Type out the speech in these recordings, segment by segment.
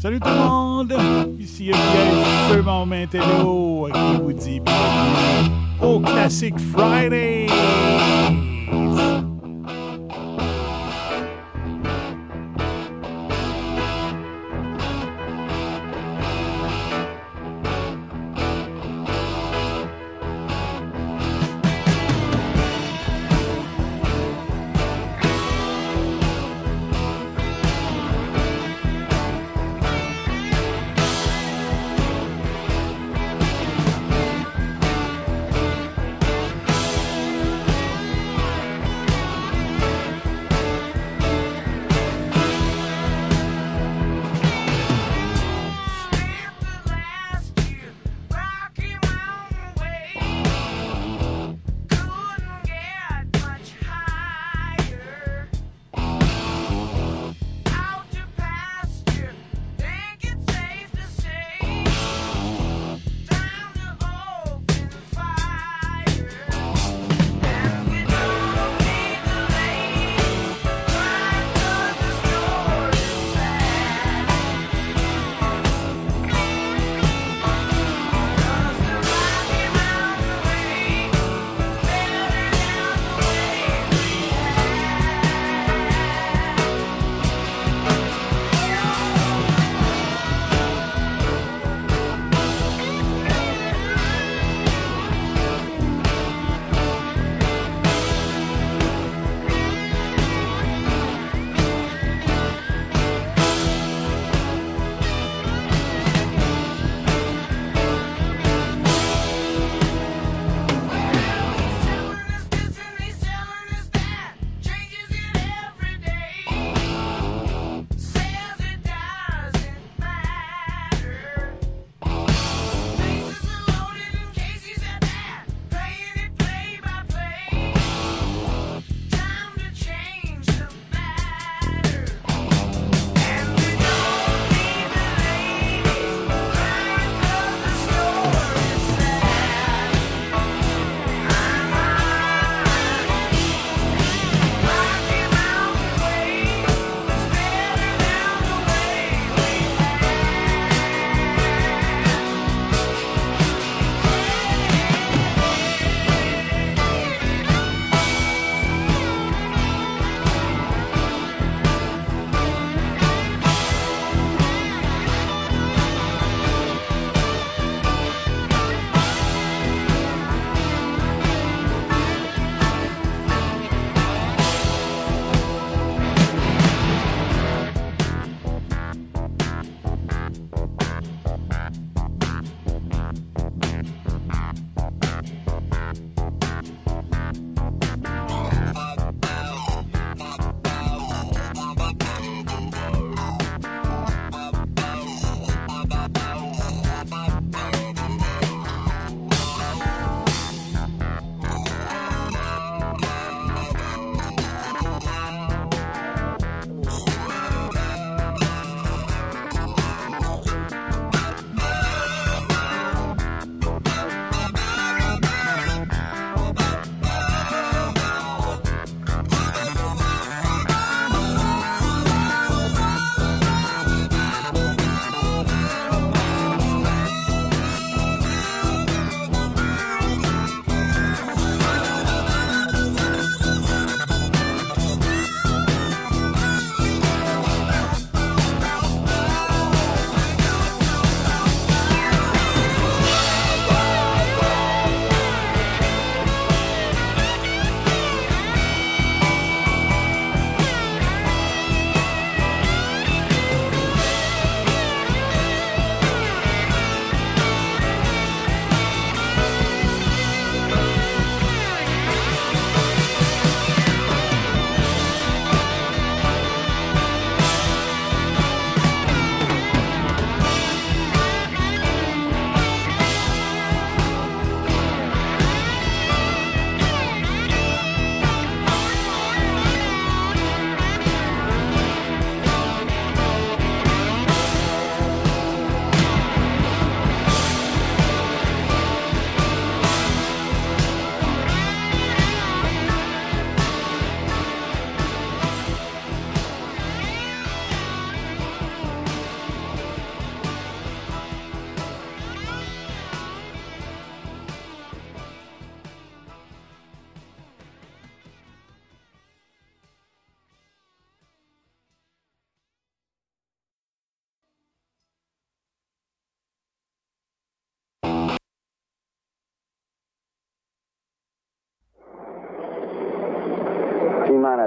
Salut tout le monde! Ici Pierre Feument Mantello qui vous dit bienvenue au Classic Friday!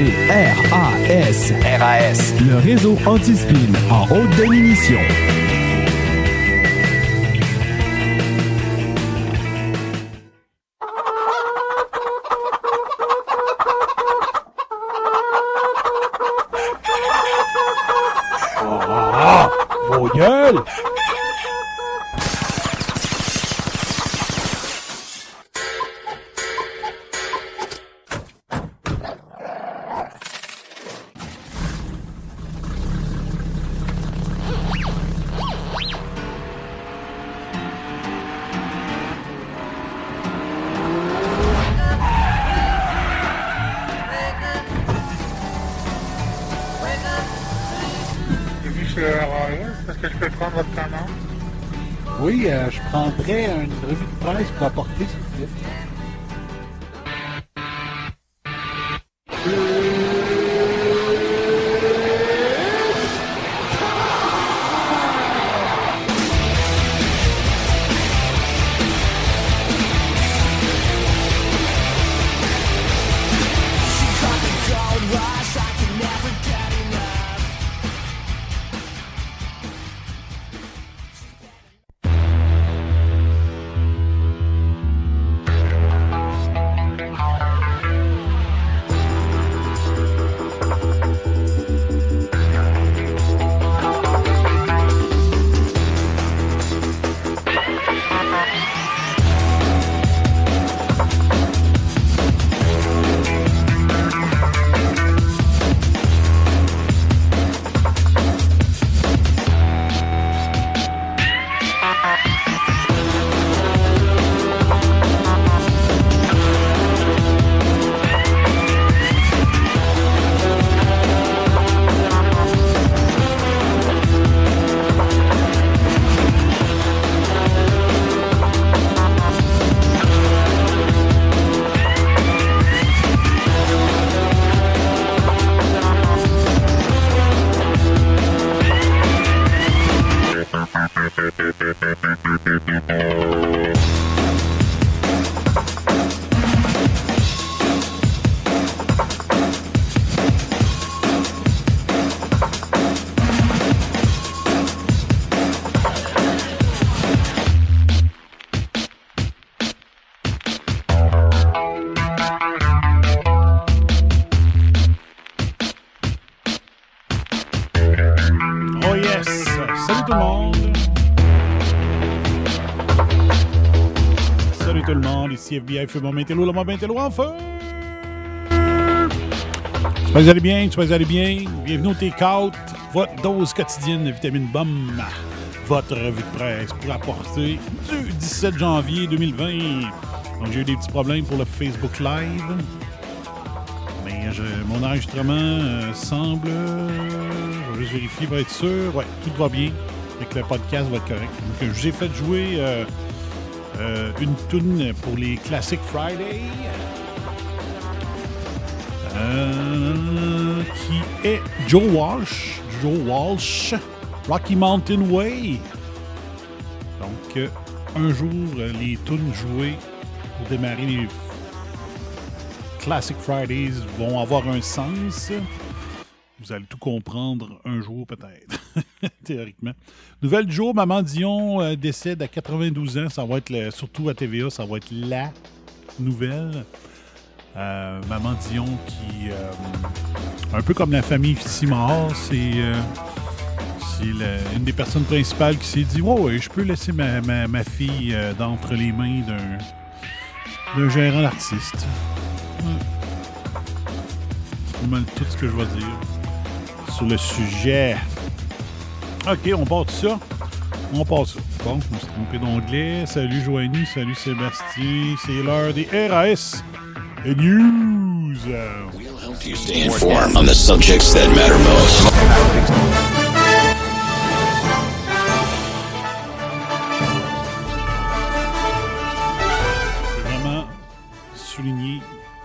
Écoutez RAS, RAS, le réseau anti-spin en haute définition. Je prendrais une revue de ici FBI Feu le moment en feu! J'espère que vous bien, j'espère que vous allez bien. Bienvenue au Take-Out, votre dose quotidienne de vitamine BOM, votre revue de presse pour apporter du 17 janvier 2020. Donc j'ai eu des petits problèmes pour le Facebook Live. Mais je- mon enregistrement euh, semble. euh, je vais juste vérifier pour être sûr. Ouais, tout va bien. Et que le podcast va être correct. Donc, euh, je vous ai fait jouer euh, euh, une tune pour les Classic Friday. euh, qui est Joe Walsh. Joe Walsh. Rocky Mountain Way. Donc, euh, un jour, les tunes jouées pour démarrer les Classic Fridays vont avoir un sens. Vous allez tout comprendre un jour peut-être, théoriquement. Nouvelle du jour, Maman Dion euh, décède à 92 ans. Ça va être, le- surtout à TVA, ça va être la nouvelle. Euh, Maman Dion qui, euh, un peu comme la famille Simard, c'est c'est une des personnes principales qui s'est dit « Ouais, ouais, je peux laisser ma, ma- ma fille d'entre les mains d'un gérant d'artiste. » C'est pas mal tout ce que je vais dire sur le sujet. OK, on part de ça. On passe ça. Bon, je me suis trompé d'onglet. Salut Joanie, salut Sébastien. C'est l'heure des RAS et News. We'll help you stay informed on the subjects that matter most. Je veux vraiment souligner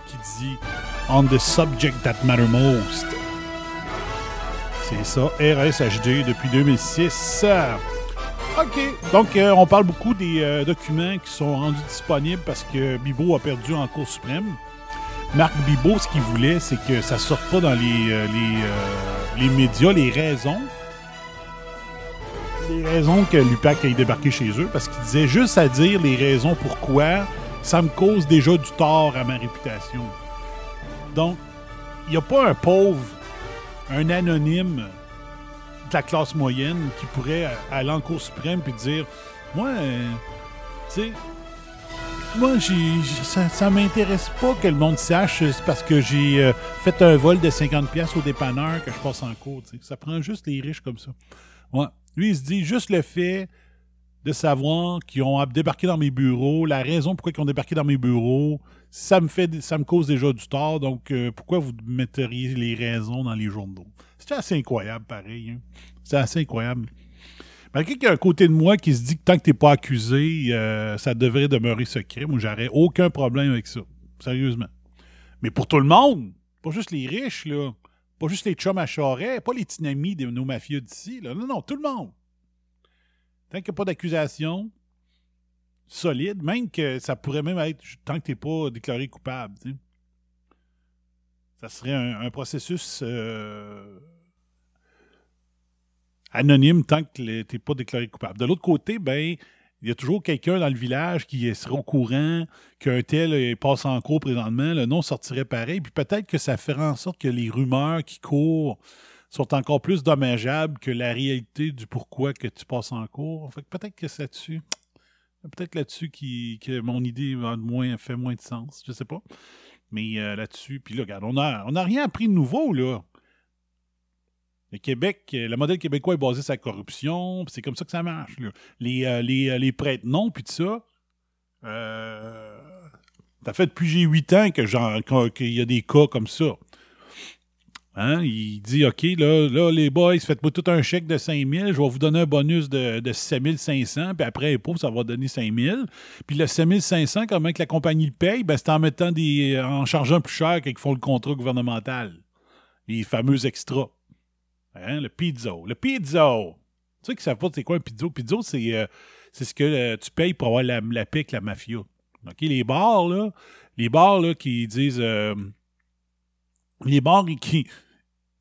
qui dit On the subject that matter most. C'est ça, RSHD depuis 2006. OK. Donc, euh, on parle beaucoup des euh, documents qui sont rendus disponibles parce que Bibo a perdu en Cour suprême. Marc Bibo, ce qu'il voulait, c'est que ça sorte pas dans les, euh, les, les médias, les raisons. Les raisons que l'UPAC ait débarqué chez eux, parce qu'il disait juste à dire les raisons pourquoi ça me cause déjà du tort à ma réputation. Donc, il n'y a pas un pauvre, un anonyme de la classe moyenne qui pourrait aller en Cour suprême puis dire Moi, euh, tu sais, moi, j'ai- ça, m'intéresse pas que le monde sache, parce que j'ai euh, fait un vol de 50$ piastres au dépanneur que je passe en cours. tu sais. Ça prend juste les riches comme ça. Lui, il se dit juste le fait de savoir qu'ils ont débarqué dans mes bureaux, la raison pourquoi ils ont débarqué dans mes bureaux, ça me fait, ça me cause déjà du tort. Donc, euh, pourquoi vous metteriez les raisons dans les journaux? C'est assez incroyable, pareil. hein. C'est assez incroyable. Malgré qu'il y a un côté de moi qui se dit que tant que t'es pas accusé, euh, ça devrait demeurer secret. Moi, j'aurais aucun problème avec ça. Sérieusement. Mais pour tout le monde, pas juste les riches, là. Pas juste les chums à charret, pas les tinamis de nos mafieux d'ici. Non, non, tout le monde. Tant qu'il n'y a pas d'accusation solide, même que ça pourrait même être tant que t'es pas déclaré coupable, tu. Ça serait un, processus euh, anonyme tant que tu n'es pas déclaré coupable. De l'autre côté, ben, il y a toujours quelqu'un dans le village qui serait au courant qu'un tel passe en cours présentement, le nom sortirait pareil, puis peut-être que ça ferait en sorte que les rumeurs qui courent sont encore plus dommageables que la réalité du pourquoi que tu passes en cours. Fait que peut-être que c'est là-dessus. Peut-être là-dessus que mon idée moins, fait moins de sens. Je sais pas. Mais euh, là-dessus, puis là, regarde, on n'a rien appris de nouveau, là. Le Québec, euh, le modèle québécois est basé sur la corruption, c'est comme ça que ça marche. euh, les, prêtres non, puis tout ça. Euh, ça fait depuis j'ai 8 ans que qu'il y a des cas comme ça. Hein? Il dit OK, là, là les boys, faites-moi tout un chèque de 5 000, je vais vous donner un bonus de, de 7 500, puis après impôt, ça va donner 5 000. Puis le 7 500, comment que la compagnie le paye? Ben, c'est en mettant des. en chargeant plus cher qu'ils font le contrat gouvernemental. Les fameux extras. Hein, le pizzo. Le pizzo! Tu sais qu'ils savent pas c'est quoi un pizzo? Pizzo, c'est euh, c'est ce que euh, tu payes pour avoir la, la avec la mafia. OK? Les bars, là, les bars là, qui disent. euh, les bars qui.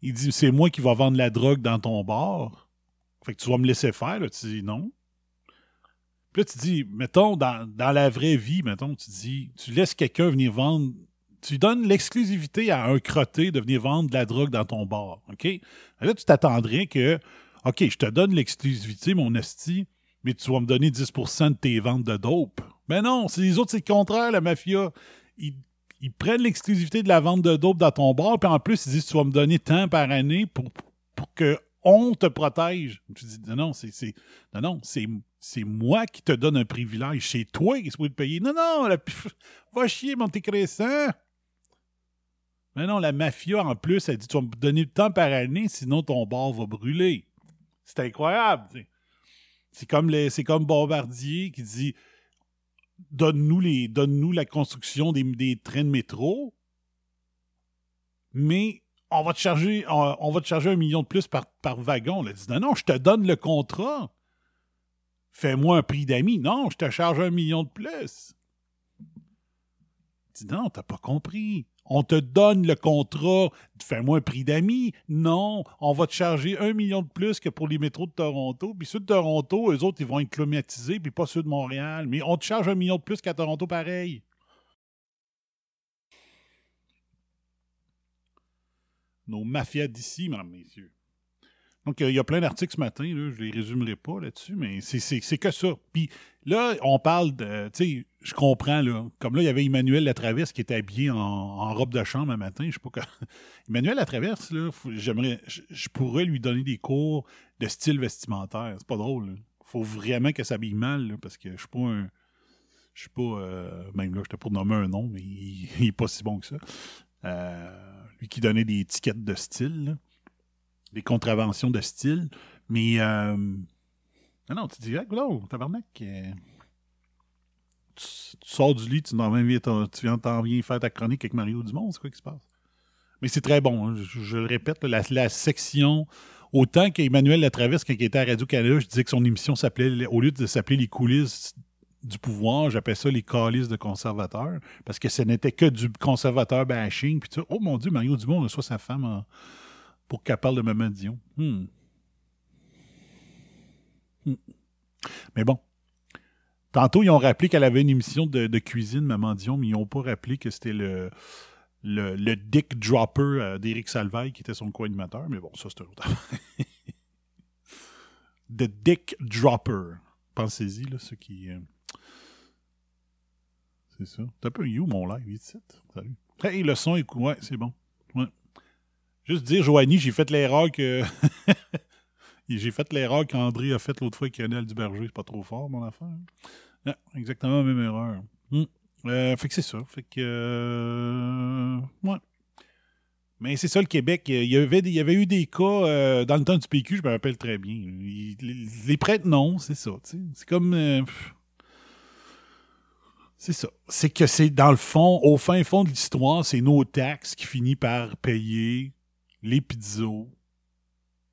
Ils disent c'est moi qui va vendre la drogue dans ton bar. Fait que tu vas me laisser faire, là. Tu dis non. Puis là, tu dis, mettons, dans, la vraie vie, mettons, tu dis, tu laisses quelqu'un venir vendre tu donnes l'exclusivité à un crotté de venir vendre de la drogue dans ton bar. OK? Là, tu t'attendrais que, OK, je te donne l'exclusivité, mon esti, mais tu vas me donner 10% de tes ventes de dope. Mais non, c'est les autres, c'est le contraire, la mafia. Ils prennent l'exclusivité de la vente de dope dans ton bar, puis en plus, ils disent tu vas me donner tant par année pour, pour que on te protège. Tu dis non, non, c'est, non, non, c'est, moi qui te donne un privilège. C'est toi qui es supposé te payer. Non, non, la, va chier, mon crescent. Mais non, la mafia, en plus, elle dit Tu vas me donner le temps par année, sinon ton bar va brûler. C'est incroyable. C'est comme, les- c'est comme Bombardier qui dit Donne-nous, la construction des, trains de métro, mais on va te charger, un million de plus par, par wagon. Elle dit Non, non, je te donne le contrat. Fais-moi un prix d'amis. Non, je te charge un million de plus. dis non, t'as pas compris. On te donne le contrat, fais-moi un prix d'amis. Non, on va te charger un million de plus que pour les métros de Toronto. Puis ceux de Toronto, eux autres, ils vont être climatisés, puis pas ceux de Montréal. Mais on te charge un million de plus qu'à Toronto, pareil. Nos mafias d'ici, mesdames, messieurs. Donc, euh, il y a plein d'articles ce matin, je les résumerai pas là-dessus, mais c'est que ça. Puis là, on parle de. Tu sais, je comprends, là. Comme là, il y avait Emmanuel Latraverse qui était habillé en, robe de chambre un matin. Je sais pas quoi. Emmanuel Latraverse, là, j'aimerais. Je pourrais lui donner des cours de style vestimentaire. C'est pas drôle, là. faut vraiment que ça s'habille mal, là, parce que je suis pas un. Je suis pas. euh, même là, je pas nommé un nom, mais il, il est pas si bon que ça. Euh, lui qui donnait des étiquettes de style, des contraventions de style. Mais. Euh, non, non, tu dis, ah, non, tabarnak. Tu, sors du lit, tu t'en viens, tu viens, t'en faire ta chronique avec Mario Dumont, c'est quoi qui se passe? Mais c'est très bon, hein, je, le répète, la, la section. Autant qu'Emmanuel Latraverse, quand il était à Radio-Canada, je disais que son émission s'appelait, au lieu de s'appeler Les coulisses du pouvoir, j'appelais ça les calices de conservateurs, parce que ce n'était que du conservateur bashing. Puis tu oh mon Dieu, Mario Dumont reçoit sa femme en- pour qu'elle parle de Maman Dion. Hmm. Hmm. Mais bon. Tantôt, ils ont rappelé qu'elle avait une émission de, cuisine, Maman Dion, mais ils n'ont pas rappelé que c'était le, Dick Dropper euh, d'Éric Salvaille qui était son co-animateur. Mais bon, ça, c'est un. The Dick Dropper. Pensez-y, là, ceux qui. euh, C'est ça. T'as un peu you, mon live, ici. Salut. Le son, écoute. Ouais, c'est bon. Juste dire, Joanie, j'ai fait l'erreur que. j'ai fait l'erreur qu'André a faite l'autre fois avec Lionel Duberger. C'est pas trop fort, mon affaire. Ah, exactement la même erreur. Hmm. Euh, fait que c'est ça. Fait que. euh, ouais. Mais c'est ça, le Québec. Il y avait, il y avait eu des cas euh, dans le temps du PQ, je me rappelle très bien. Il- les, les prêtres, non, c'est ça. C'est comme. c'est ça. C'est que c'est dans le fond, au fin fond de l'histoire, c'est nos taxes qui finissent par payer les pizzas,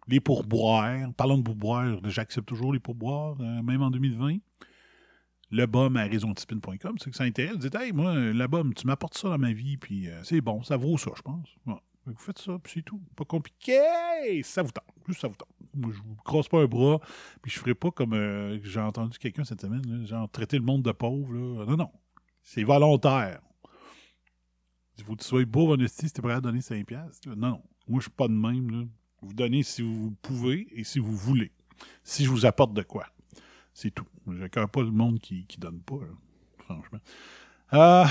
les pourboires. Parlons de pourboires, j'accepte toujours les pourboires, euh, même en 2020 le bum à raisontipine.com, c'est que ça intéresse. Vous dites, hey, moi, le bum, tu m'apportes ça dans ma vie, puis euh, c'est bon, ça vaut ça, je pense. Vous faites ça, puis c'est tout. Pas compliqué. Ça vous tente. Juste ça vous tente. Moi, je vous crosse pas un bras, puis je ferai pas comme euh, j'ai entendu quelqu'un cette semaine, genre traiter le monde de pauvre. Non, non. C'est volontaire. Il faut que tu sois beau, honesty, si t'es prêt à donner 5$. piastres, là. Non, non. Moi, je suis pas de même. Vous donnez si vous pouvez et si vous voulez. Si je vous apporte de quoi. C'est tout. Je pas le monde qui, qui donne pas, franchement. Euh,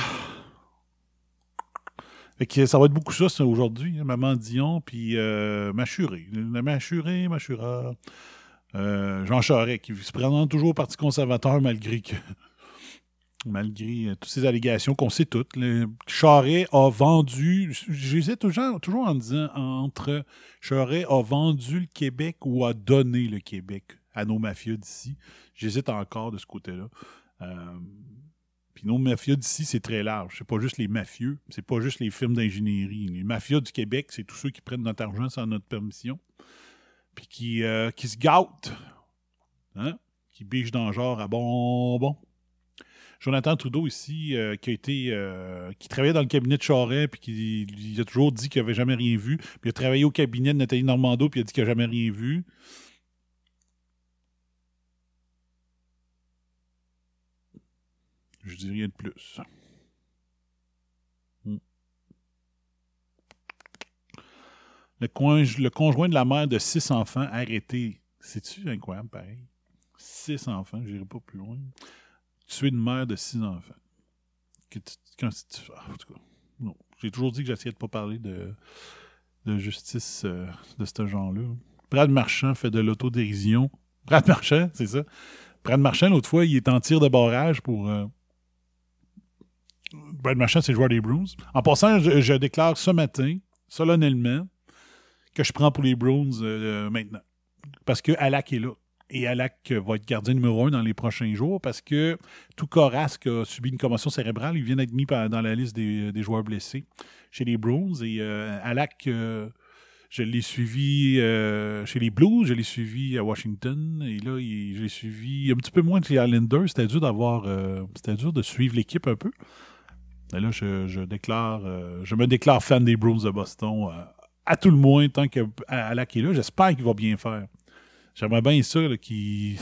fait que ça va être beaucoup ça, aujourd'hui. hein, Maman Dion, puis euh, Machuré. Machuré, Machura. Euh, Jean Charest, qui se présente toujours au Parti conservateur malgré que. Malgré euh, toutes ces allégations qu'on sait toutes. Le Charest a vendu. J'hésite toujours, en disant entre Charest a vendu le Québec ou a donné le Québec à nos mafieux d'ici. J'hésite encore de ce côté-là. Euh, puis nos mafias d'ici, c'est très large. C'est pas juste les mafieux, c'est pas juste les firmes d'ingénierie. Les mafias du Québec, c'est tous ceux qui prennent notre argent sans notre permission, puis qui, euh, qui se gâtent, hein? qui bichent dans le genre à bonbons. Jonathan Trudeau ici, euh, qui a été, euh, qui travaillait dans le cabinet de Charest, puis qui il a toujours dit qu'il n'avait jamais rien vu. Puis il a travaillé au cabinet de Nathalie Normando, puis il a dit qu'il n'a jamais rien vu. Je dis rien de plus. Hmm. Le, le conjoint de la mère de six enfants arrêté. C'est-tu incroyable, pareil? Six enfants, j'irai pas plus loin. Tuer une mère de six enfants. Tu- tu- ah, en tout cas. J'ai toujours dit que j'essayais de pas parler de, justice euh, de ce genre-là. Brad Marchand fait de l'autodérision. Brad Marchand, c'est ça. Brad Marchand, l'autre fois, il est en tir de barrage pour. euh, Brad Marchand, c'est le joueur des Bruins. En passant, je, je déclare ce matin, solennellement, que je prends pour les Bruins euh, maintenant. Parce que Alak est là. Et Alak va être gardien numéro un dans les prochains jours parce que tout Corasque a subi une commotion cérébrale. Il vient d'être mis dans la liste des, joueurs blessés chez les Bruins. Et euh, Alak, euh, je l'ai suivi euh, chez les Blues, je l'ai suivi à Washington. Et là, je l'ai suivi un petit peu moins que les Islanders. C'était dur d'avoir. C'était dur de suivre l'équipe un peu. Et là, je, déclare, je me déclare fan des Bruins de Boston. à tout le moins, tant que Alak est là, j'espère qu'il va bien faire. J'aimerais bien ça, là, que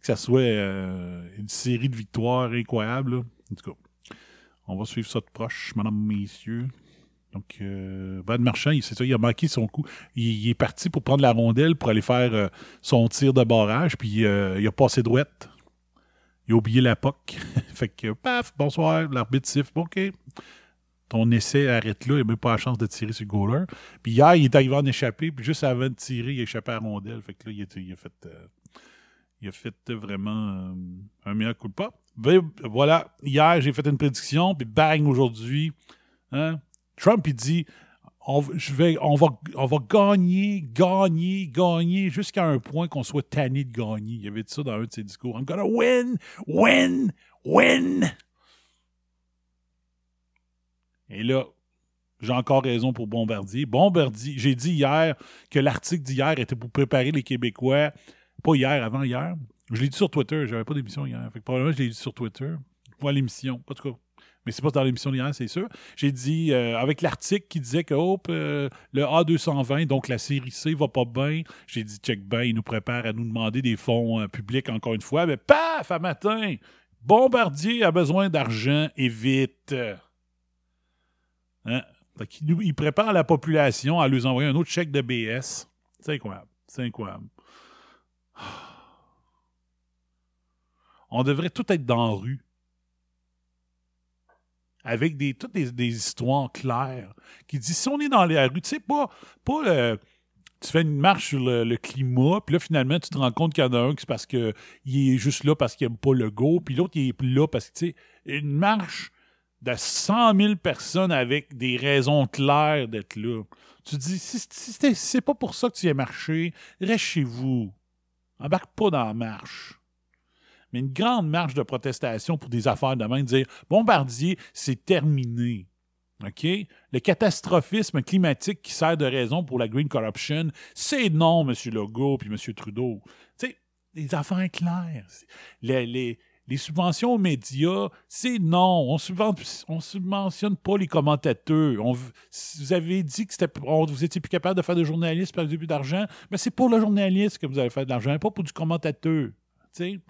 ça soit euh, une série de victoires incroyables. En tout cas, on va suivre ça de proche, madame, messieurs. Donc, euh, Brad Marchand, c'est ça, il a manqué son coup. Il, est parti pour prendre la rondelle pour aller faire euh, son tir de barrage, puis euh, il a passé droite. Il a oublié la POC. fait que, paf, bonsoir, l'arbitre siffle. Bon, OK. Ton essai arrête là, il n'a même pas la chance de tirer sur le goaler. Puis hier, il est arrivé en échappé, puis juste avant de tirer, il a échappé à la rondelle. Fait que là, il a, fait. euh, Il a fait vraiment euh, un meilleur coup de pas. Voilà, hier, j'ai fait une prédiction, puis bang, aujourd'hui, hein, Trump, il dit on, je vais, on, va, on va gagner, gagner, gagner, jusqu'à un point qu'on soit tanné de gagner. Il avait dit ça dans un de ses discours. I'm gonna win, win, win. Et là, j'ai encore raison pour Bombardier. Bombardier, j'ai dit hier que l'article d'hier était pour préparer les Québécois. Pas hier, avant hier. Je l'ai dit sur Twitter. J'avais pas d'émission hier. Fait que probablement, je l'ai dit sur Twitter. Pas l'émission. En tout cas. Mais c'est pas dans l'émission d'hier, c'est sûr. J'ai dit, euh, avec l'article qui disait que euh, le A220, donc la série C, va pas bien. J'ai dit, check bien, il nous prépare à nous demander des fonds euh, publics encore une fois. Mais paf, à matin, Bombardier a besoin d'argent et vite. Hein? Il prépare la population à leur envoyer un autre chèque de BS. C'est incroyable. C'est incroyable. On devrait tout être dans la rue. Avec des, toutes des, histoires claires qui disent si on est dans la rue, tu sais, pas, pas tu fais une marche sur le, climat, puis là, finalement, tu te rends compte qu'il y en a un qui c'est parce qu'il est juste là parce qu'il n'aime pas le go, puis l'autre, il est là parce que, tu sais, une marche de 100 000 personnes avec des raisons claires d'être là. Tu dis, si, c'est pas pour ça que tu y as marché, reste chez vous. Embarque pas dans la marche. Mais une grande marche de protestation pour des affaires de même, dire Bombardier, c'est terminé. OK? Le catastrophisme climatique qui sert de raison pour la green corruption, c'est non, M. Legault puis M. Trudeau. Tu sais, les affaires claires. Les- les subventions aux médias, c'est non. On on subventionne pas les commentateurs. Vous avez dit que vous étiez plus capable de faire de journalisme par début d'argent, mais c'est pour le journaliste que vous allez faire de l'argent, pas pour du commentateur. Tu sais?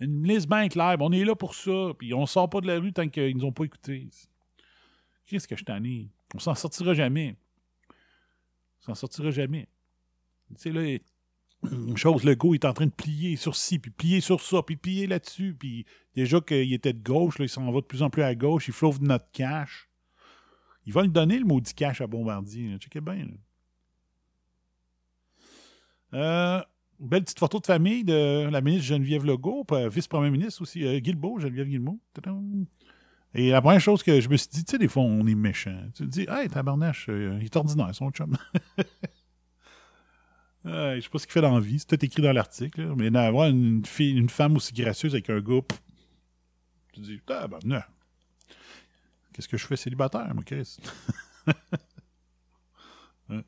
Une liste bien claire. On est là pour ça. Puis on sort pas de la rue tant qu'ils nous ont pas écoutés. Qu'est-ce que je t'en ai? On s'en sortira jamais. On s'en sortira jamais. Tu sais, là, une chose, le go est en train de plier sur ci, puis plier sur ça, puis plier là-dessus. Puis déjà qu'il était de gauche, là, il s'en va de plus en plus à gauche. Il flauve notre cash. Il va le donner, le maudit cash à Bombardier. Checkez bien. Euh, belle petite photo de famille de la ministre Geneviève Legault, puis, vice-premier ministre aussi, euh, Geneviève Guilbeault. Et la première chose que je me suis dit, tu sais, des fois, on est méchant. Tu te dis, hey, tabarnache, euh, il est ordinaire, son chum. Euh, je sais pas ce qu'il fait dans la vie, c'est tout écrit dans l'article, mais d'avoir une, fille, une femme aussi gracieuse avec un gars, tu te dis, tabarnak. Qu'est-ce que je fais célibataire, moi, Chris? Ouais.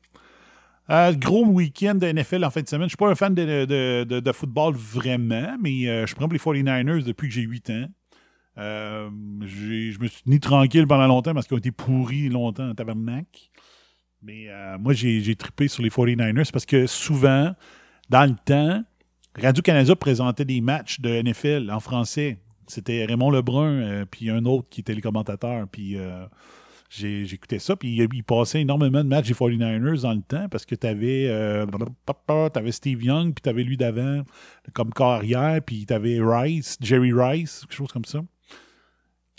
Euh, gros week-end de NFL en fin de semaine. Je suis pas un fan de, de- de- football vraiment, mais euh, je prends les 49ers depuis que j'ai 8 ans. Euh, je me suis tenu tranquille pendant longtemps parce qu'ils ont été pourris longtemps en tabarnak. Mais euh, moi, j'ai trippé sur les 49ers parce que souvent, dans le temps, Radio-Canada présentait des matchs de NFL en français. C'était Raymond Lebrun, euh, puis un autre qui était les commentateurs. Puis euh, j'écoutais ça. Puis il, passait énormément de matchs des 49ers dans le temps parce que tu avais, Steve Young, puis tu avais lui d'avant comme carrière, puis tu avais Rice, Jerry Rice, quelque chose comme ça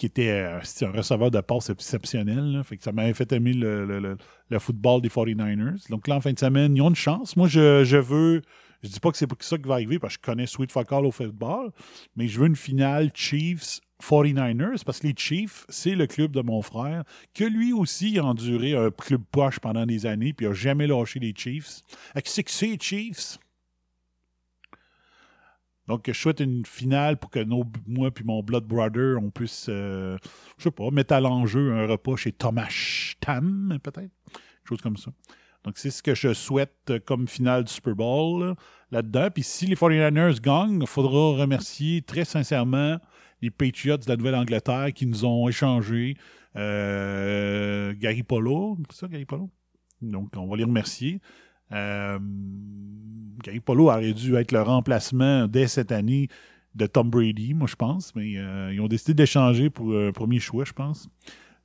qui était euh, un receveur de passe exceptionnel. Fait que ça m'avait fait aimer le, football des 49ers. Donc là, en fin de semaine, ils ont une chance. Moi, je, veux. Je dis pas que c'est pas ça qui va arriver parce que je connais Sweet Fuck All au football, mais je veux une finale Chiefs 49ers parce que les Chiefs, c'est le club de mon frère, que lui aussi a enduré un club poche pendant des années, puis a jamais lâché les Chiefs. C'est que c'est Chiefs. Donc, je souhaite une finale pour que nos, moi puis mon Blood Brother, on puisse, euh, je sais pas, mettre à l'enjeu un repas chez Thomas Tam, peut-être? Chose comme ça. Donc, c'est ce que je souhaite comme finale du Super Bowl là, là-dedans. Puis si les 49ers gagnent, il faudra remercier très sincèrement les Patriots de la Nouvelle-Angleterre qui nous ont échangé euh, Gary Polo. C'est ça, Gary Polo? Donc, on va les remercier. Euh, Gary Polo aurait dû être le remplacement dès cette année de Tom Brady, moi je pense, mais euh, ils ont décidé d'échanger pour un premier choix, je pense.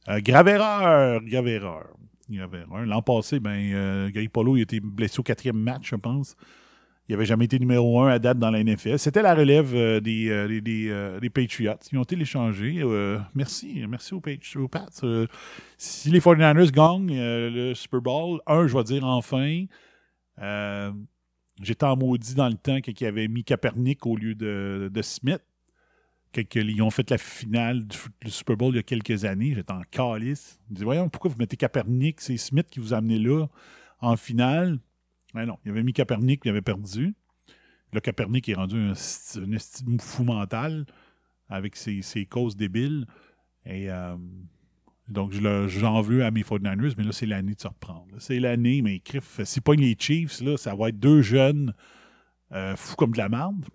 Euh, grave erreur, grave erreur. Grave erreur. L'an passé, ben, euh, Gary Polo il été blessé au quatrième match, je pense. Il n'avait jamais été numéro un à date dans la NFL. C'était la relève euh, des, euh, euh, Patriots. Ils ont été échangés. Euh, merci. Merci aux, Patri- aux Pats. Euh, si les 49ers gagnent euh, le Super Bowl, un, je vais dire enfin. Euh, J'étais en maudit dans le temps qu'ils avaient mis Kaepernick au lieu de, de Smith. Ils ont fait la finale du, Super Bowl il y a quelques années, j'étais en calice. Je me disais, voyons, pourquoi vous mettez Kaepernick? C'est Smith qui vous a amené là en finale. Mais non, il avait mis Kaepernick, il avait perdu. Là, Kaepernick est rendu un, un fou mental avec ses, ses causes débiles. Et euh, donc, j'en veux à mes 49ers, mais là, c'est l'année de se reprendre. C'est l'année, mais crif, si pas les Chiefs, là, ça va être deux jeunes euh, fous comme de la merde.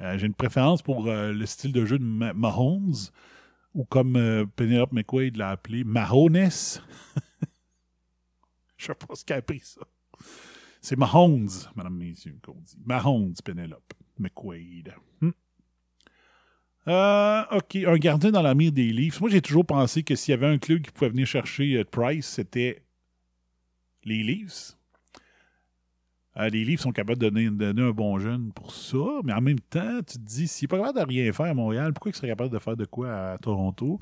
Euh, J'ai une préférence pour euh, le style de jeu de Ma- Mahomes, ou comme Penelope McQuaid l'a appelé, Mahones. Je sais pas ce qu'a appris ça. C'est Mahomes, madame, messieurs, qu'on dit. Mahomes, Penelope McQuaid. Hmm. Euh, OK, un gardien dans la mire des Leafs. Moi, j'ai toujours pensé que s'il y avait un club qui pouvait venir chercher euh, Price, c'était les Leafs. Euh, les Leafs sont capables de donner, un bon jeune pour ça, mais en même temps, tu te dis, s'il n'est pas capable de rien faire à Montréal, pourquoi il serait capable de faire de quoi à Toronto?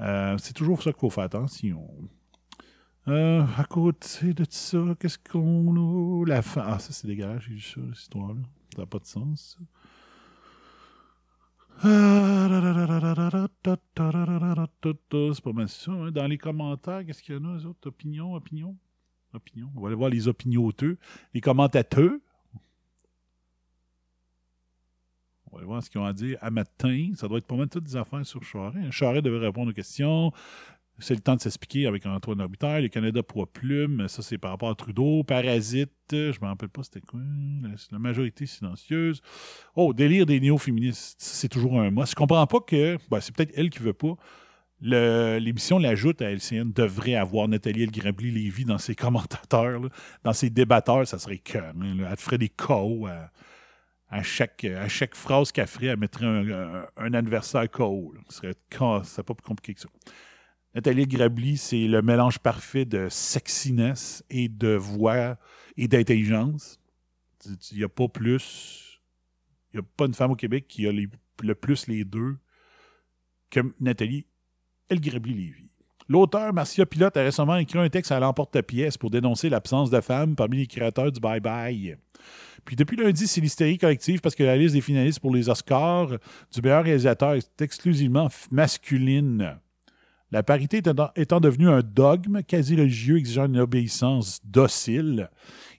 Euh, c'est toujours ça qu'il faut faire attention. À côté de ça, qu'est-ce qu'on a? La fin. Ah, ça, c'est dégueulasse, j'ai vu ça, cette histoire-là. Ça n'a pas de sens. ça. C'est pas mal ça. hein. Dans les commentaires, qu'est-ce qu'il y en a, eux autres? Opinions, opinions? Opinions. On va aller voir les opinioteux. Les commentateurs? On va aller voir ce qu'ils ont à dire à matin. Ça doit être pas mal toutes des affaires sur Charest. hein. Charest devait répondre aux questions. C'est le temps de s'expliquer avec Antoine Orbitaire. Le Canada pour plume, ça c'est par rapport à Trudeau. Parasite, je me rappelle pas c'était quoi. La, majorité silencieuse. Oh, délire des néo-féministes. C'est toujours un mot. Je comprends pas que. ben, c'est peut-être elle qui veut pas. L'émission l'ajoute à LCN devrait avoir Nathalie El Grabli Lévy dans ses commentateurs, dans ses débatteurs, ça serait cœur. Elle te ferait des KO à, chaque, à chaque phrase qu'elle ferait, elle mettrait un, adversaire KO. ce serait pas plus compliqué que ça. Nathalie Grabli, c'est le mélange parfait de sexiness et de voix et d'intelligence. Il n'y a pas plus. Il n'y a pas une femme au Québec qui a le plus les deux que Nathalie El Grabli-Lévy. L'auteur Marcia Pilote a récemment écrit un texte à l'emporte-pièce pour dénoncer l'absence de femmes parmi les créateurs du Bye Bye. Puis depuis lundi, c'est l'hystérie collective parce que la liste des finalistes pour les Oscars du meilleur réalisateur est exclusivement masculine. La parité étant, devenue un dogme quasi religieux exigeant une obéissance docile,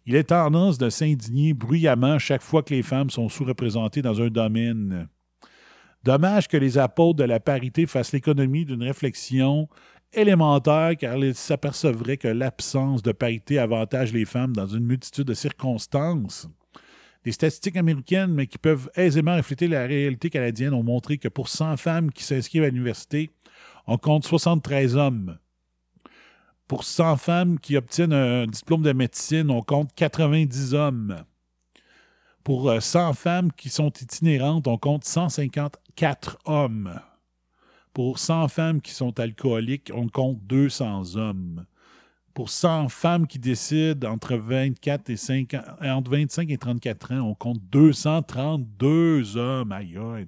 il est tendance de s'indigner bruyamment chaque fois que les femmes sont sous-représentées dans un domaine. Dommage que les apôtres de la parité fassent l'économie d'une réflexion élémentaire car ils s'apercevraient que l'absence de parité avantage les femmes dans une multitude de circonstances. Des statistiques américaines, mais qui peuvent aisément refléter la réalité canadienne, ont montré que pour 100 femmes qui s'inscrivent à l'université, on compte 73 hommes. Pour 100 femmes qui obtiennent un diplôme de médecine, on compte 90 hommes. Pour euh, 100 femmes qui sont itinérantes, on compte 154 hommes. Pour 100 femmes qui sont alcooliques, on compte 200 hommes. Pour 100 femmes qui décident entre, 24 et 50, euh, entre 25 et 34 ans, on compte 232 hommes. Aïe, aïe.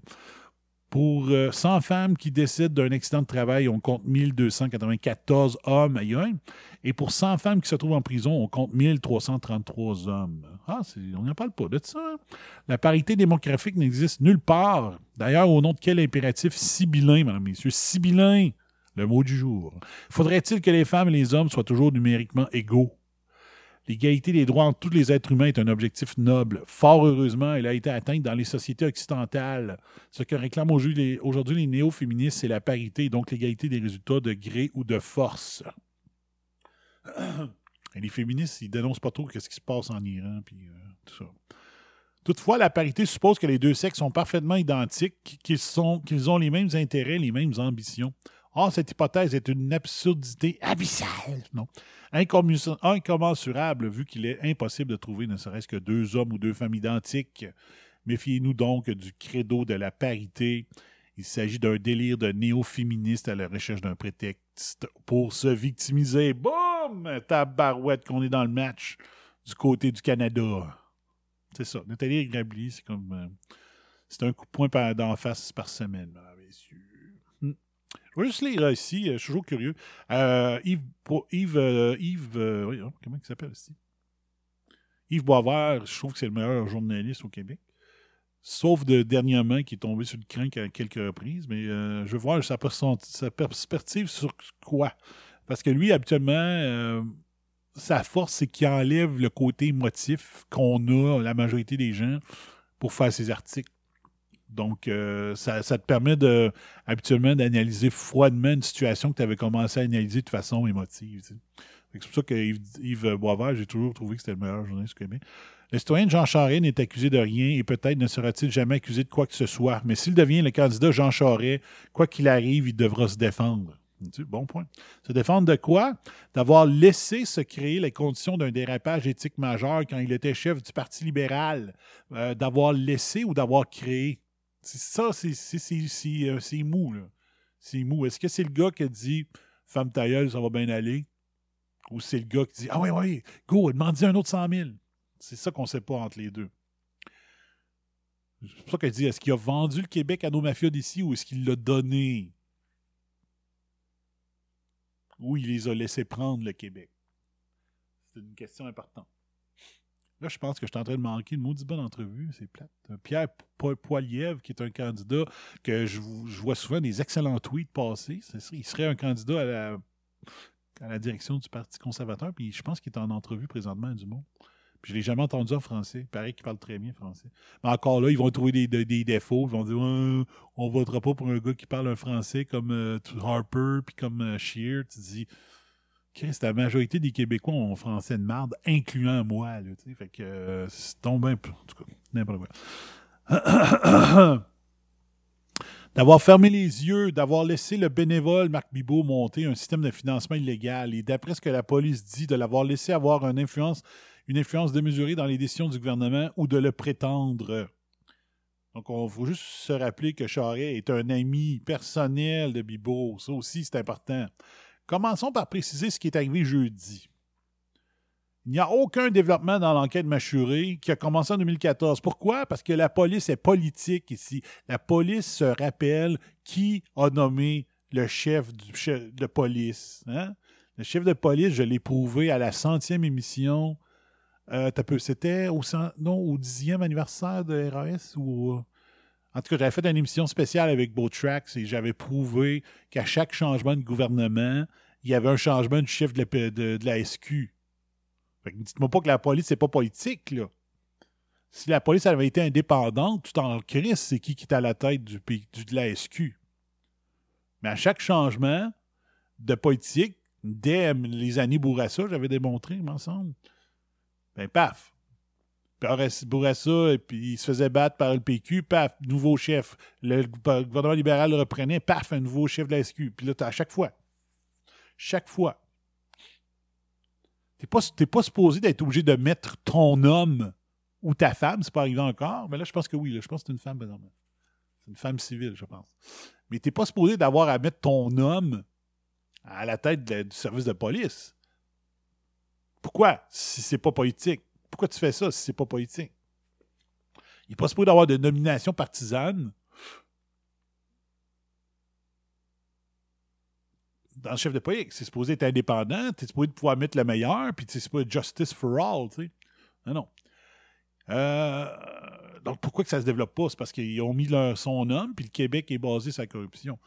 Pour euh, 100 femmes qui décident d'un accident de travail, on compte 1294 hommes. Aïe. Et pour 100 femmes qui se trouvent en prison, on compte 1333 hommes. Ah, on n'en parle pas de ça. hein? La parité démographique n'existe nulle part. D'ailleurs, au nom de quel impératif sibyllin, mesdames, messieurs? Sibyllin, le mot du jour. Faudrait-il que les femmes et les hommes soient toujours numériquement égaux? L'égalité des droits entre tous les êtres humains est un objectif noble. Fort heureusement, elle a été atteinte dans les sociétés occidentales. Ce que réclament aujourd'hui les, néo-féministes, c'est la parité, donc l'égalité des résultats de gré ou de force. Et les féministes, ils dénoncent pas trop ce qui se passe en Iran, puis euh, tout ça. Toutefois, la parité suppose que les deux sexes sont parfaitement identiques, qu'ils ont les mêmes intérêts, les mêmes ambitions. Or, cette hypothèse est une absurdité abyssale, non, incommensurable, vu qu'il est impossible de trouver ne serait-ce que deux hommes ou deux femmes identiques. Méfiez-nous donc du credo de la parité. Il s'agit d'un délire de néo-féministe à la recherche d'un prétexte pour se victimiser. Boum! Tabarouette qu'on est dans le match du côté du Canada. C'est ça. Nathalie Grabli, c'est comme. euh, c'est un coup de poing d'en face par semaine, mesdames et messieurs. Hmm. Je vais juste lire ici, euh, je suis toujours curieux. Euh, Yves, pour- euh, comment il s'appelle ici? Yves Boisvert, je trouve que c'est le meilleur journaliste au Québec. Sauf de dernièrement qui est tombé sur le crank à quelques reprises. Mais je veux voir sa, sa perspective sur quoi? Parce que lui, habituellement, sa force, c'est qu'il enlève le côté émotif qu'on a, la majorité des gens, pour faire ses articles. Donc, euh, ça, te permet de, habituellement d'analyser froidement une situation que tu avais commencé à analyser de façon émotive. que C'est pour ça que Yves, Yves Boisvert, j'ai toujours trouvé que c'était le meilleur journaliste Québec. Le citoyen Jean Charest n'est accusé de rien et peut-être ne sera-t-il jamais accusé de quoi que ce soit. Mais s'il devient le candidat Jean Charest, quoi qu'il arrive, il devra se défendre. Bon point. Se défendre de quoi? D'avoir laissé se créer les conditions d'un dérapage éthique majeur quand il était chef du Parti libéral. Euh, d'avoir laissé ou d'avoir créé. Ça, euh, c'est mou, là. C'est mou. Est-ce que c'est le gars qui a dit « Femme ta gueule, ça va bien aller » ou c'est le gars qui dit « Ah oui, oui, go, demande un autre 100 000 ». C'est ça qu'on ne sait pas entre les deux. C'est pour ça qu'elle dit « Est-ce qu'il a vendu le Québec à nos mafias d'ici ou est-ce qu'il l'a donné » Ou il les a laissés prendre, le Québec? C'est une question importante. Là, je pense que je suis en train de manquer une maudite bonne entrevue. C'est plate. Euh, Pierre Po- Poilievre, qui est un candidat que je, vois souvent des excellents tweets passer. Il serait un candidat à la, direction du Parti conservateur. Puis je pense qu'il est en entrevue présentement à Dumont. Puis je ne l'ai jamais entendu en français. Il paraît qu'il parle très bien français. Mais encore là, ils vont trouver des, défauts. Ils vont dire Ouais, on votera pas pour un gars qui parle un français comme euh, Harper puis comme euh, Scheer. Tu dis Chris, la majorité des Québécois ont français de marde, incluant moi. Là, tu sais. fait que euh, c'est tombé un peu. En tout cas, n'importe quoi. d'avoir fermé les yeux, d'avoir laissé le bénévole Marc Bibot monter un système de financement illégal et d'après ce que la police dit, de l'avoir laissé avoir une influence, une influence démesurée dans les décisions du gouvernement ou de le prétendre. Donc, il faut juste se rappeler que Charest est un ami personnel de Bibot. Ça aussi, c'est important. Commençons par préciser ce qui est arrivé jeudi. Il n'y a aucun développement dans l'enquête Machuré qui a commencé en 2014. Pourquoi? Parce que la police est politique ici. La police se rappelle qui a nommé le chef de police. hein? Le chef de police, je l'ai prouvé à la centième émission. Euh, C'était au, au dixième anniversaire de RAS ou. En tout cas, j'avais fait une émission spéciale avec Tracks et j'avais prouvé qu'à chaque changement de gouvernement, il y avait un changement du chef de la, de- de la SQ. Dites-moi pas que la police, c'est pas politique, là. Si la police avait été indépendante, tout en crise, c'est qui qui est à la tête du- de la SQ. Mais à chaque changement de politique, dès les années Bourassa, j'avais démontré, il me semble, ben paf. Bourassa, et puis il se faisait battre par le PQ, paf, nouveau chef. Le gou- gouvernement libéral le reprenait, paf, un nouveau chef de la SQ. Puis là, à chaque fois. Chaque fois. T'es pas, pas supposé d'être obligé de mettre ton homme ou ta femme, c'est pas arrivé encore. Mais là, je pense que oui. là. je pense que c'est une femme. C'est une femme civile, je pense. Mais t'es pas supposé d'avoir à mettre ton homme à la tête du service de police. Pourquoi? Si c'est pas politique. Pourquoi tu fais ça si c'est pas politique? Il n'est pas supposé d'avoir de nomination partisane dans le chef de police. C'est supposé être indépendant, tu es supposé pouvoir mettre le meilleur, puis tu es supposé être justice for all. Non, non. Euh, donc, pourquoi que ça se développe pas? C'est parce qu'ils ont mis leur, son homme, puis le Québec est basé sur la corruption.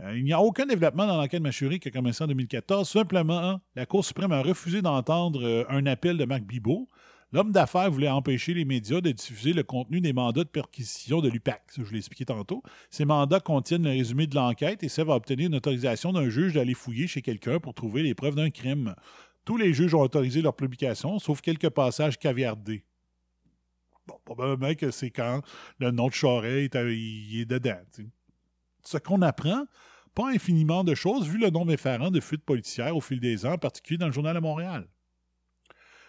Euh, il n'y a aucun développement dans l'enquête Machuré qui a commencé en 2014. Simplement, la Cour suprême a refusé d'entendre euh, un appel de Marc Bibot. L'homme d'affaires voulait empêcher les médias de diffuser le contenu des mandats de perquisition de l'UPAC. Je l'ai expliqué tantôt. Ces mandats contiennent le résumé de l'enquête et servent à obtenir une autorisation d'un juge d'aller fouiller chez quelqu'un pour trouver les preuves d'un crime. Tous les juges ont autorisé leur publication, sauf quelques passages caviardés. Bon, probablement que c'est quand le nom de Charest est, dedans. Ce qu'on apprend, pas infiniment de choses, vu le nombre effarant de fuites policières au fil des ans, en particulier dans le Journal de Montréal.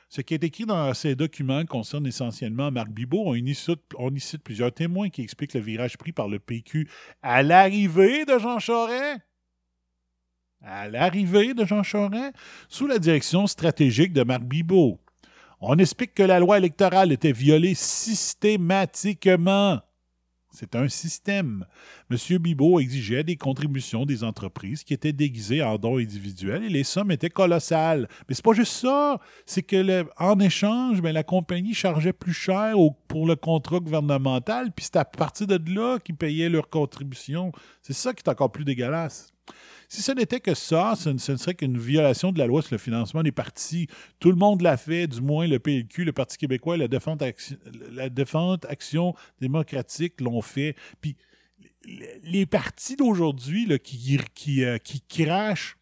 Ce qui est écrit dans ces documents concerne essentiellement Marc Bibot. On y, cite, plusieurs témoins qui expliquent le virage pris par le PQ à l'arrivée de Jean Charest. À l'arrivée de Jean Charest, sous la direction stratégique de Marc Bibot. On explique que la loi électorale était violée systématiquement. C'est un système. M. Bibot exigeait des contributions des entreprises qui étaient déguisées en dons individuels et les sommes étaient colossales. Mais c'est pas juste ça. C'est que en échange, ben, la compagnie chargeait plus cher pour le contrat gouvernemental, puis c'est à partir de là qu'ils payaient leurs contributions. C'est ça qui est encore plus dégueulasse. Si ce n'était que ça, ce ne, serait qu'une violation de la loi sur le financement des partis. Tout le monde l'a fait, du moins le PLQ, le Parti québécois, la Défense Action, la Défense Action démocratique l'ont fait. Puis les- partis d'aujourd'hui là, qui, qui, euh, qui crachent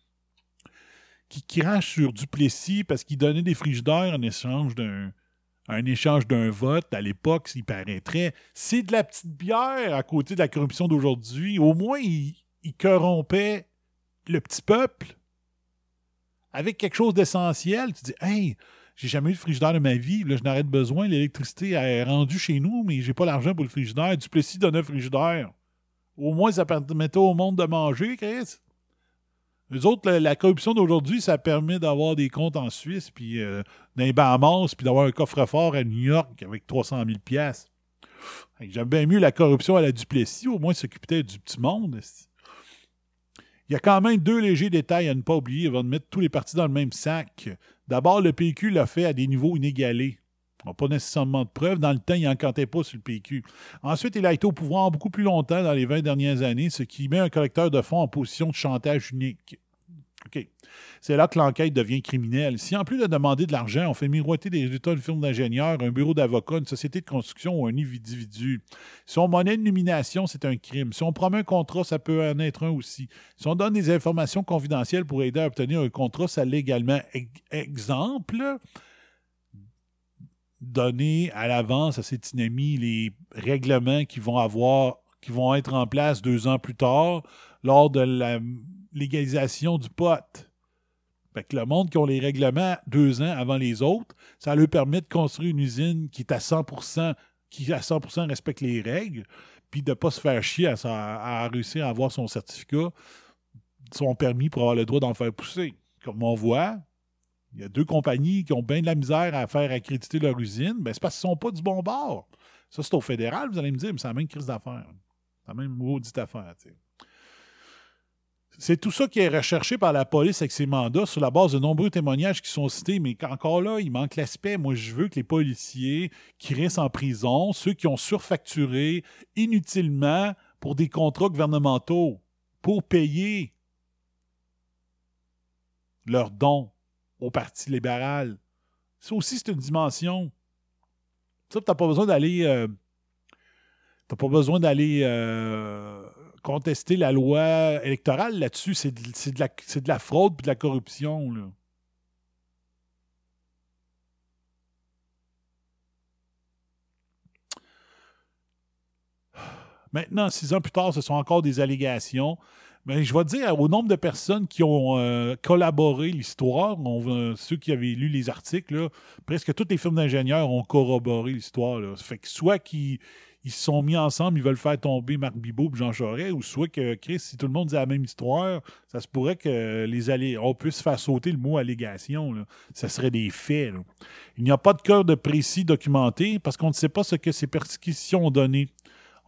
qui crachent sur Duplessis parce qu'il donnait des frigidaires en échange d'un un échange d'un vote à l'époque, s'il paraîtrait, c'est de la petite bière à côté de la corruption d'aujourd'hui. Au moins, il, il corrompait le petit peuple avec quelque chose d'essentiel. Tu dis, hey, j'ai jamais eu de frigidaire de ma vie, là, je de besoin, l'électricité est rendue chez nous, mais j'ai pas l'argent pour le frigidaire. Duplessis donnait un frigidaire. Au moins, ça permettait au monde de manger, Chris. Les autres, la, corruption d'aujourd'hui, ça permet d'avoir des comptes en Suisse, puis euh, dans Bahamas, puis d'avoir un coffre-fort à New York avec 300 000 piastres. J'aime bien mieux la corruption à la Duplessis, au moins s'occuper du petit monde. Il y a quand même deux légers détails à ne pas oublier avant de mettre tous les partis dans le même sac. D'abord, le PQ l'a fait à des niveaux inégalés. On n'a pas nécessairement de preuves. Dans le temps, il n'en comptait pas sur le PQ. Ensuite, il a été au pouvoir beaucoup plus longtemps dans les 20 dernières années, ce qui met un collecteur de fonds en position de chantage unique. OK. C'est là que l'enquête devient criminelle. Si en plus de demander de l'argent, on fait miroiter des résultats d'une firme d'ingénieur, un bureau d'avocat, une société de construction ou un individu, si on monnaie une nomination, c'est un crime. Si on promet un contrat, ça peut en être un aussi. Si on donne des informations confidentielles pour aider à obtenir un contrat, ça l'est également. Exemple, donner à l'avance à cet ami les règlements qui vont avoir qui vont être en place deux ans plus tard lors de la légalisation du pot. Le monde qui ont les règlements deux ans avant les autres, ça leur permet de construire une usine qui est à 100%, qui à 100% respecte les règles, puis de ne pas se faire chier à réussir à avoir son certificat, son permis pour avoir le droit d'en faire pousser. Comme on voit, il y a deux compagnies qui ont bien de la misère à faire accréditer leur usine, ben c'est parce qu'ils ne sont pas du bon bord. Ça, c'est au fédéral, vous allez me dire, mais c'est la même crise d'affaires. C'est la même maudite affaire, tu sais. C'est tout ça qui est recherché par la police avec ses mandats sur la base de nombreux témoignages qui sont cités, mais encore là, il manque l'aspect. Moi, je veux que les policiers qui restent en prison, ceux qui ont surfacturé inutilement pour des contrats gouvernementaux, pour payer leurs dons au Parti libéral. Ça aussi, c'est une dimension. Ça, t'as pas besoin d'aller. euh, t'as pas besoin d'aller euh, contester la loi électorale là-dessus. C'est de, la, fraude et de la corruption. Maintenant, six ans plus tard, ce sont encore des allégations. Mais je vais dire, au nombre de personnes qui ont euh, collaboré l'histoire, ceux qui avaient lu les articles, presque toutes les firmes d'ingénieurs ont corroboré l'histoire. fait que soit qu'ils ils se sont mis ensemble, ils veulent faire tomber Marc Bibot et Jean Charest, ou soit que, Chris, si tout le monde dit la même histoire, ça se pourrait que les on puisse faire sauter le mot allégation. là. Ça serait des faits. Il n'y a pas de cœur de précis documenté parce qu'on ne sait pas ce que ces perquisitions ont donné.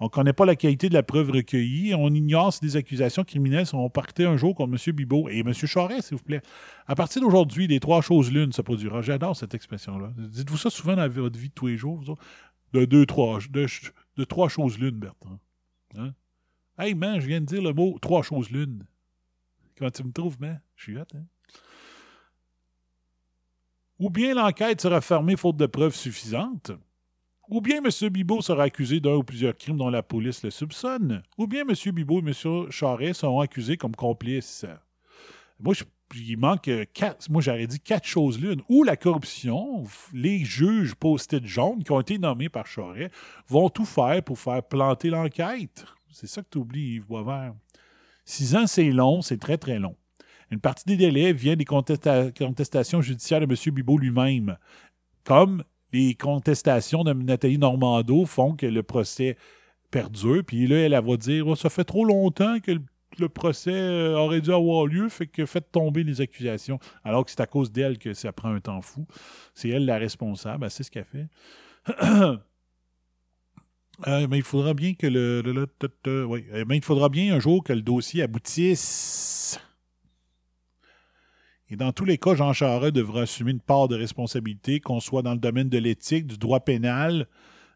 On ne connaît pas la qualité de la preuve recueillie. On ignore si des accusations criminelles seront portées un jour contre M. Bibot et M. Charest, s'il vous plaît. À partir d'aujourd'hui, les trois choses l'une se produira. J'adore cette expression-là. Dites-vous ça souvent dans votre vie de tous les jours. De deux, trois, de, de trois choses l'une, Bertrand. Hein? Hey, man, je viens de dire le mot trois choses l'une. Comment tu me trouves, man? Je suis hot, hein? Ou bien l'enquête sera fermée faute de preuves suffisantes. Ou bien M. Bibot sera accusé d'un ou plusieurs crimes dont la police le soupçonne. Ou bien M. Bibot et M. Charest seront accusés comme complices. Moi, je- il manque euh, quatre. Moi, j'aurais dit quatre choses l'une. Ou la corruption, les juges post-it jaunes qui ont été nommés par Charest vont tout faire pour faire planter l'enquête. C'est ça que tu oublies, Yves Boisvert. Six ans, c'est long, c'est très, très long. Une partie des délais vient des contesta- contestations judiciaires de M. Bibot lui-même, comme les contestations de Nathalie Normando font que le procès perdure. Puis là, elle, elle va dire Oh, Ça fait trop longtemps que le, le procès euh, aurait dû avoir lieu, fait que faites tomber les accusations. Alors que c'est à cause d'elle que ça prend un temps fou. C'est elle la responsable, sait ce qu'elle fait. Euh, mais il faudra bien que le. Euh, mais il faudra bien un jour que le dossier aboutisse. Et dans tous les cas, Jean Charest devra assumer une part de responsabilité, qu'on soit dans le domaine de l'éthique, du droit pénal,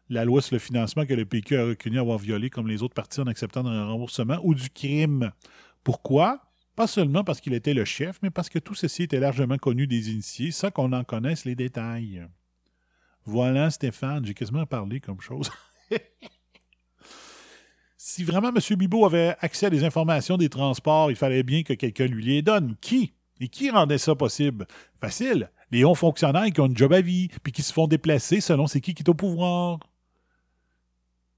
la loi sur le financement que le PQ a reconnu avoir violé comme les autres partis en acceptant un remboursement, ou du crime. Pourquoi? Pas seulement parce qu'il était le chef, mais parce que tout ceci était largement connu des initiés, sans qu'on en connaisse les détails. Voilà, Stéphane, j'ai quasiment parlé comme chose. si vraiment M. Bibot avait accès à des informations des transports, il fallait bien que quelqu'un lui les donne. Qui? Et qui rendait ça possible? Facile. Les hauts fonctionnaires qui ont une job à vie, puis qui se font déplacer selon c'est qui qui est au pouvoir.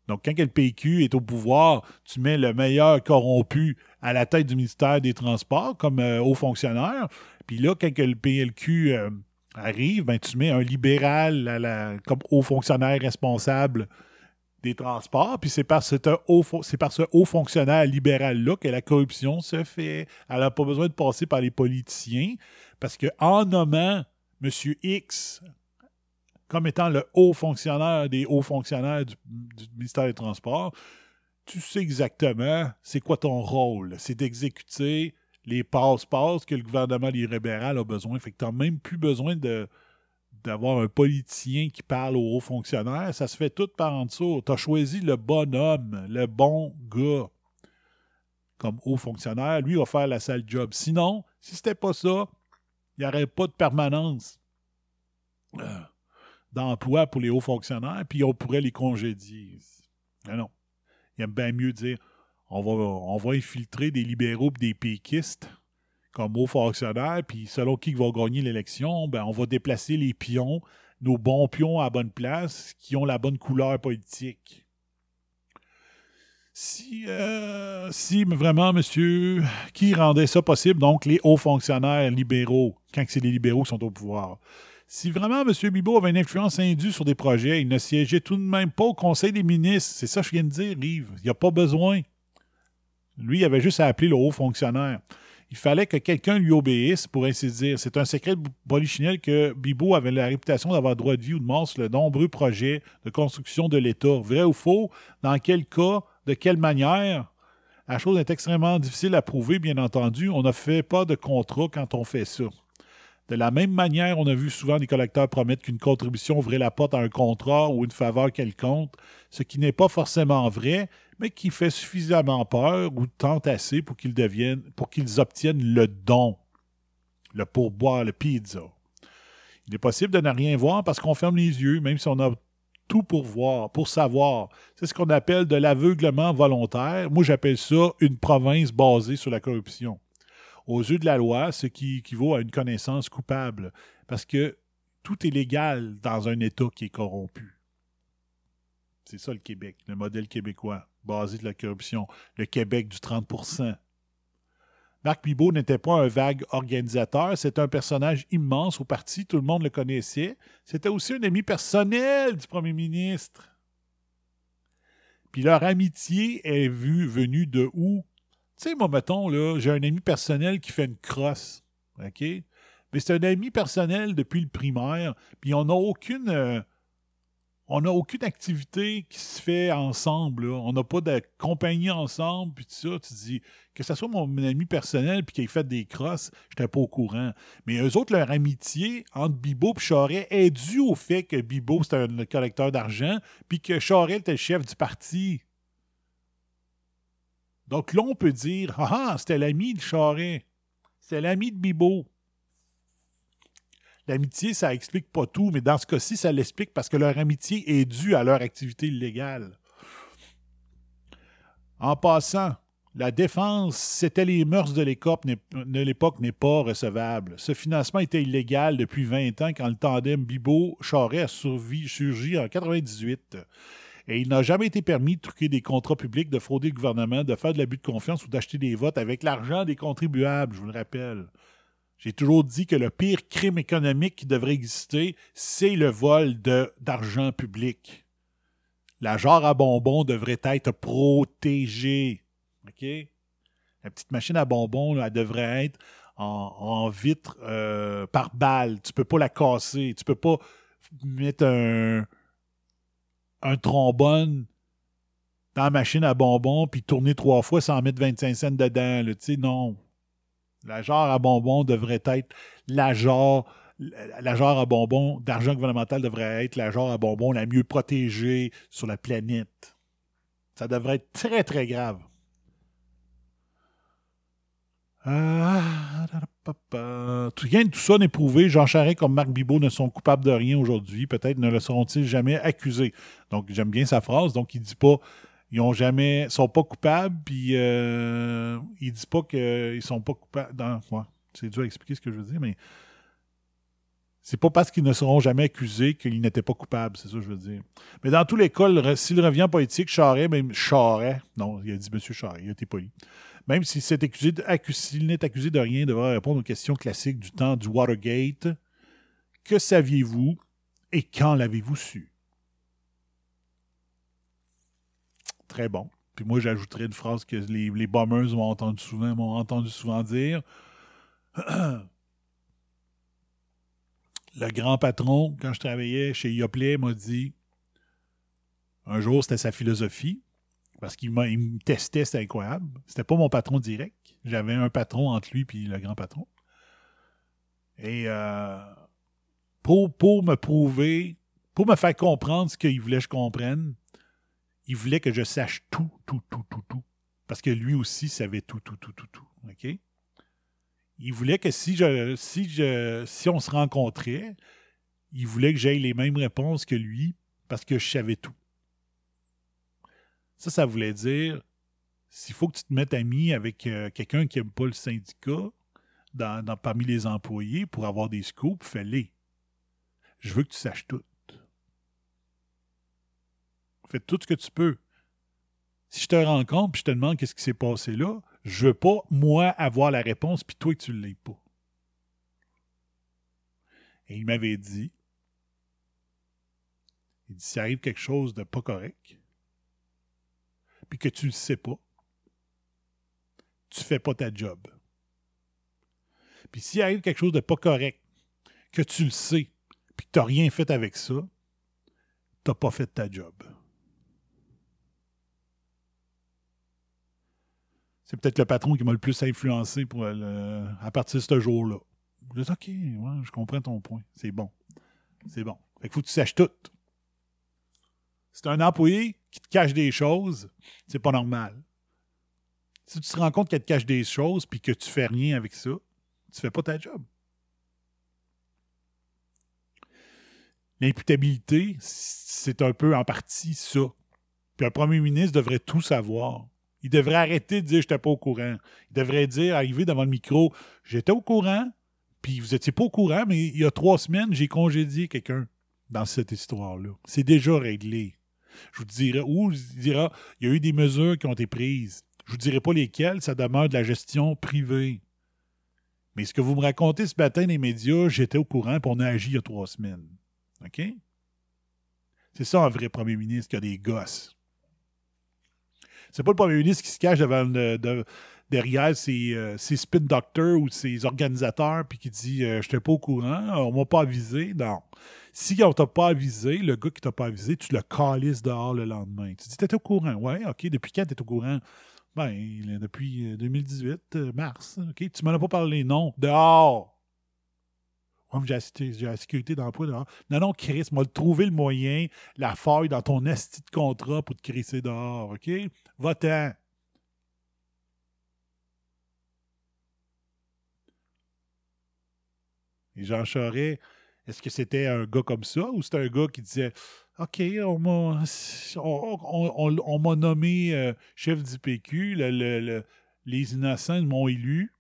Donc, quand le PQ est au pouvoir, tu mets le meilleur corrompu à la tête du ministère des Transports comme euh, haut fonctionnaire. Puis là, quand le PLQ euh, arrive, ben, tu mets un libéral comme haut fonctionnaire responsable des transports. Puis c'est par, c'est par ce haut fonctionnaire libéral-là que la corruption se fait. Elle n'a pas besoin de passer par les politiciens parce qu'en nommant M. X comme étant le haut fonctionnaire des hauts fonctionnaires du, ministère des Transports, tu sais exactement c'est quoi ton rôle. C'est d'exécuter les passe-passe que le gouvernement libéral a besoin. Fait que tu n'as même plus besoin d'avoir un politicien qui parle aux hauts fonctionnaires. Ça se fait tout par en dessous. Tu as choisi le bon homme, le bon gars comme haut fonctionnaire. Lui va faire la sale job. Sinon, si c'était pas ça, il n'y aurait pas de permanence euh, d'emploi pour les hauts fonctionnaires, puis on pourrait les congédier. Non, non. Il aime bien mieux dire on va, on va infiltrer des libéraux et des péquistes comme hauts fonctionnaires, puis selon qui va gagner l'élection, ben, on va déplacer les pions, nos bons pions à bonne place, qui ont la bonne couleur politique. Si, euh, si vraiment, monsieur, qui rendait ça possible, donc les hauts fonctionnaires libéraux, quand c'est les libéraux qui sont au pouvoir, si vraiment M. Bibot avait une influence indue sur des projets, il ne siégeait tout de même pas au Conseil des ministres. C'est ça que je viens de dire, Yves. Il n'y a pas besoin. Lui, il avait juste à appeler le haut fonctionnaire. Il fallait que quelqu'un lui obéisse, pour ainsi dire. C'est un secret de polichinelle que Bibot avait la réputation d'avoir droit de vie ou de mort sur de nombreux projets de construction de l'État. Vrai ou faux? Dans quel cas? De quelle manière? La chose est extrêmement difficile à prouver, bien entendu. On ne fait pas de contrat quand on fait ça. De la même manière, on a vu souvent des collecteurs promettre qu'une contribution ouvrait la porte à un contrat ou une faveur quelconque, ce qui n'est pas forcément vrai, mais qui fait suffisamment peur ou tente assez pour qu'ils pour qu'ils obtiennent le don, le pourboire, le pizza. Il est possible de ne rien voir parce qu'on ferme les yeux, même si on a tout pour voir, pour savoir. C'est ce qu'on appelle de l'aveuglement volontaire. Moi, j'appelle ça une province basée sur la corruption aux yeux de la loi, ce qui équivaut à une connaissance coupable. Parce que tout est légal dans un État qui est corrompu. C'est ça le Québec, le modèle québécois, basé de la corruption. Le Québec du 30% Marc Bibot n'était pas un vague organisateur, c'est un personnage immense au parti, tout le monde le connaissait. C'était aussi un ami personnel du premier ministre. Puis leur amitié est vue, venue de où? Tu sais, moi, mettons, j'ai un ami personnel qui fait une crosse. OK? Mais c'est un ami personnel depuis le primaire, puis on n'a aucune. euh, on n'a aucune activité qui se fait ensemble. On n'a pas de compagnie ensemble, puis tout ça. Tu dis, que ce soit mon ami personnel, puis qu'il ait fait des crosses, je n'étais pas au courant. Mais eux autres, leur amitié entre Bibo et Charest est due au fait que Bibo, c'était un collecteur d'argent, puis que Charest était le chef du parti. Donc là, on peut dire Ah, ah, c'était l'ami de Charest. C'était l'ami de Bibo. L'amitié, ça explique pas tout, mais dans ce cas-ci, ça l'explique parce que leur amitié est due à leur activité illégale. En passant, la défense, c'était les mœurs de l'époque, n'est- pas recevable. Ce financement était illégal depuis 20 ans quand le tandem Bibo-Charest a surgi en 98. Et il n'a jamais été permis de truquer des contrats publics, de frauder le gouvernement, de faire de l'abus de confiance ou d'acheter des votes avec l'argent des contribuables, je vous le rappelle. J'ai toujours dit que le pire crime économique qui devrait exister, c'est le vol d'argent public. La jarre à bonbons devrait être protégée. OK? La petite machine à bonbons, elle devrait être en, en vitre euh, par balle. Tu peux pas la casser. Tu peux pas mettre un, un trombone dans la machine à bonbons puis tourner trois fois sans mettre 25 cents dedans. Tu sais, non. La jarre à bonbons devrait être la jarre, la à bonbons d'argent gouvernemental devrait être la jarre à bonbons la mieux protégée sur la planète. Ça devrait être très, très grave. Ah, Rien de tout ça n'est prouvé. Jean Charest comme Marc Bibot ne sont coupables de rien aujourd'hui. Peut-être ne le seront-ils jamais accusés. Donc, j'aime bien sa phrase. Donc, il dit pas ils ont jamais sont pas coupables, puis euh, il dit pas qu'ils sont pas coupables. C'est dur à expliquer ce que je veux dire, mais c'est pas parce qu'ils ne seront jamais accusés qu'ils n'étaient pas coupables, c'est ça que je veux dire. Mais dans tous les cas, s'il revient politique, Charest, même Charest, non, il a dit M. Charest, il a été poli. Même s'il n'est accusé de rien, devra répondre aux questions classiques du temps du Watergate. Que saviez-vous et quand l'avez-vous su? Très bon. Puis moi, j'ajouterais une phrase que les, les bombers m'ont entendu souvent, m'ont entendu souvent dire. Le grand patron, quand je travaillais chez Yoplait, m'a dit un jour, c'était sa philosophie, parce qu'il me testait, c'était incroyable. C'était pas mon patron direct. J'avais un patron entre lui et le grand patron. Et euh, pour, pour me prouver, pour me faire comprendre ce qu'il voulait que je comprenne, il voulait que je sache tout, tout, tout, tout, tout. Parce que lui aussi savait tout, tout, tout, tout, tout. OK? Il voulait que si je si je si on se rencontrait, il voulait que j'aie les mêmes réponses que lui parce que je savais tout. Ça, ça voulait dire s'il faut que tu te mettes ami avec euh, quelqu'un qui n'aime pas le syndicat dans, parmi les employés pour avoir des scoops, fais-les. Je veux que tu saches tout. Fais tout ce que tu peux. Si je te rencontre puis je te demande qu'est-ce qui s'est passé là, je veux pas, moi, avoir la réponse puis toi que tu ne l'aies pas. Et il m'avait dit, il dit, s'il arrive quelque chose de pas correct, puis que tu le sais pas, tu fais pas ta job. Puis s'il arrive quelque chose de pas correct, que tu le sais, puis que tu n'as rien fait avec ça, tu n'as pas fait ta job. C'est peut-être le patron qui m'a le plus influencé pour à partir de ce jour-là. Je dis, OK, je comprends ton point. C'est bon. C'est bon. Fait qu'il faut que tu saches tout. C'est un employé te cache des choses, c'est pas normal. Si tu te rends compte qu'elle te cache des choses puis que tu fais rien avec ça, tu fais pas ta job. L'imputabilité, c'est un peu en partie ça. Puis un premier ministre devrait tout savoir. Il devrait arrêter de dire j'étais pas au courant. Il devrait dire, arriver devant le micro, j'étais au courant, puis vous étiez pas au courant, mais il y a trois semaines, j'ai congédié quelqu'un dans cette histoire-là. C'est déjà réglé. Je vous dirai, ou je vous dirai, il y a eu des mesures qui ont été prises. Je vous dirai pas lesquelles, ça demeure de la gestion privée. Mais ce que vous me racontez ce matin les médias, j'étais au courant, puis on a agi il y a trois semaines. OK? C'est ça un vrai premier ministre qui a des gosses. C'est pas le premier ministre qui se cache devant le- derrière ses, euh, spin doctors ou ses organisateurs puis qui dit euh, Je n'étais pas au courant, on m'a pas avisé. Non. Si on t'a pas avisé, le gars qui t'a pas avisé, tu le calisses dehors le lendemain. Tu dis T'étais au courant. Ouais, OK. Depuis quand t'es au courant? Ben, depuis euh, 2018, euh, mars. OK? Tu m'en as pas parlé. Non. Dehors. J'ai la sécurité d'emploi dehors. Non, non, Chris, m'a trouvé le moyen, la faille dans ton asti de contrat pour te crisser dehors, OK? Va-t'en. Et Jean Charest, est-ce que c'était un gars comme ça ou c'était un gars qui disait OK, on m'a nommé euh, chef du PQ, le- le- le- les innocents m'ont élu.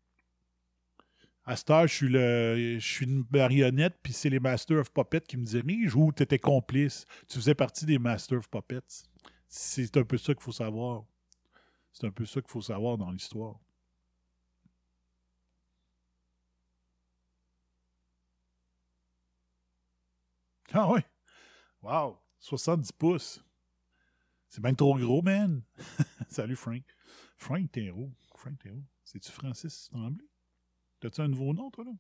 À cette heure, je suis, le, je suis une marionnette, puis c'est les Masters of Puppets qui me dirigent, ou tu étais complice? Tu faisais partie des Masters of Puppets. C'est un peu ça qu'il faut savoir. C'est un peu ça qu'il faut savoir dans l'histoire. Ah oui. Wow. 70 pouces. C'est bien trop gros, man. Salut, Frank. Frank Thérault. Frank Thérault. C'est-tu Francis Tremblay? T'as-tu un nouveau nom, toi, là?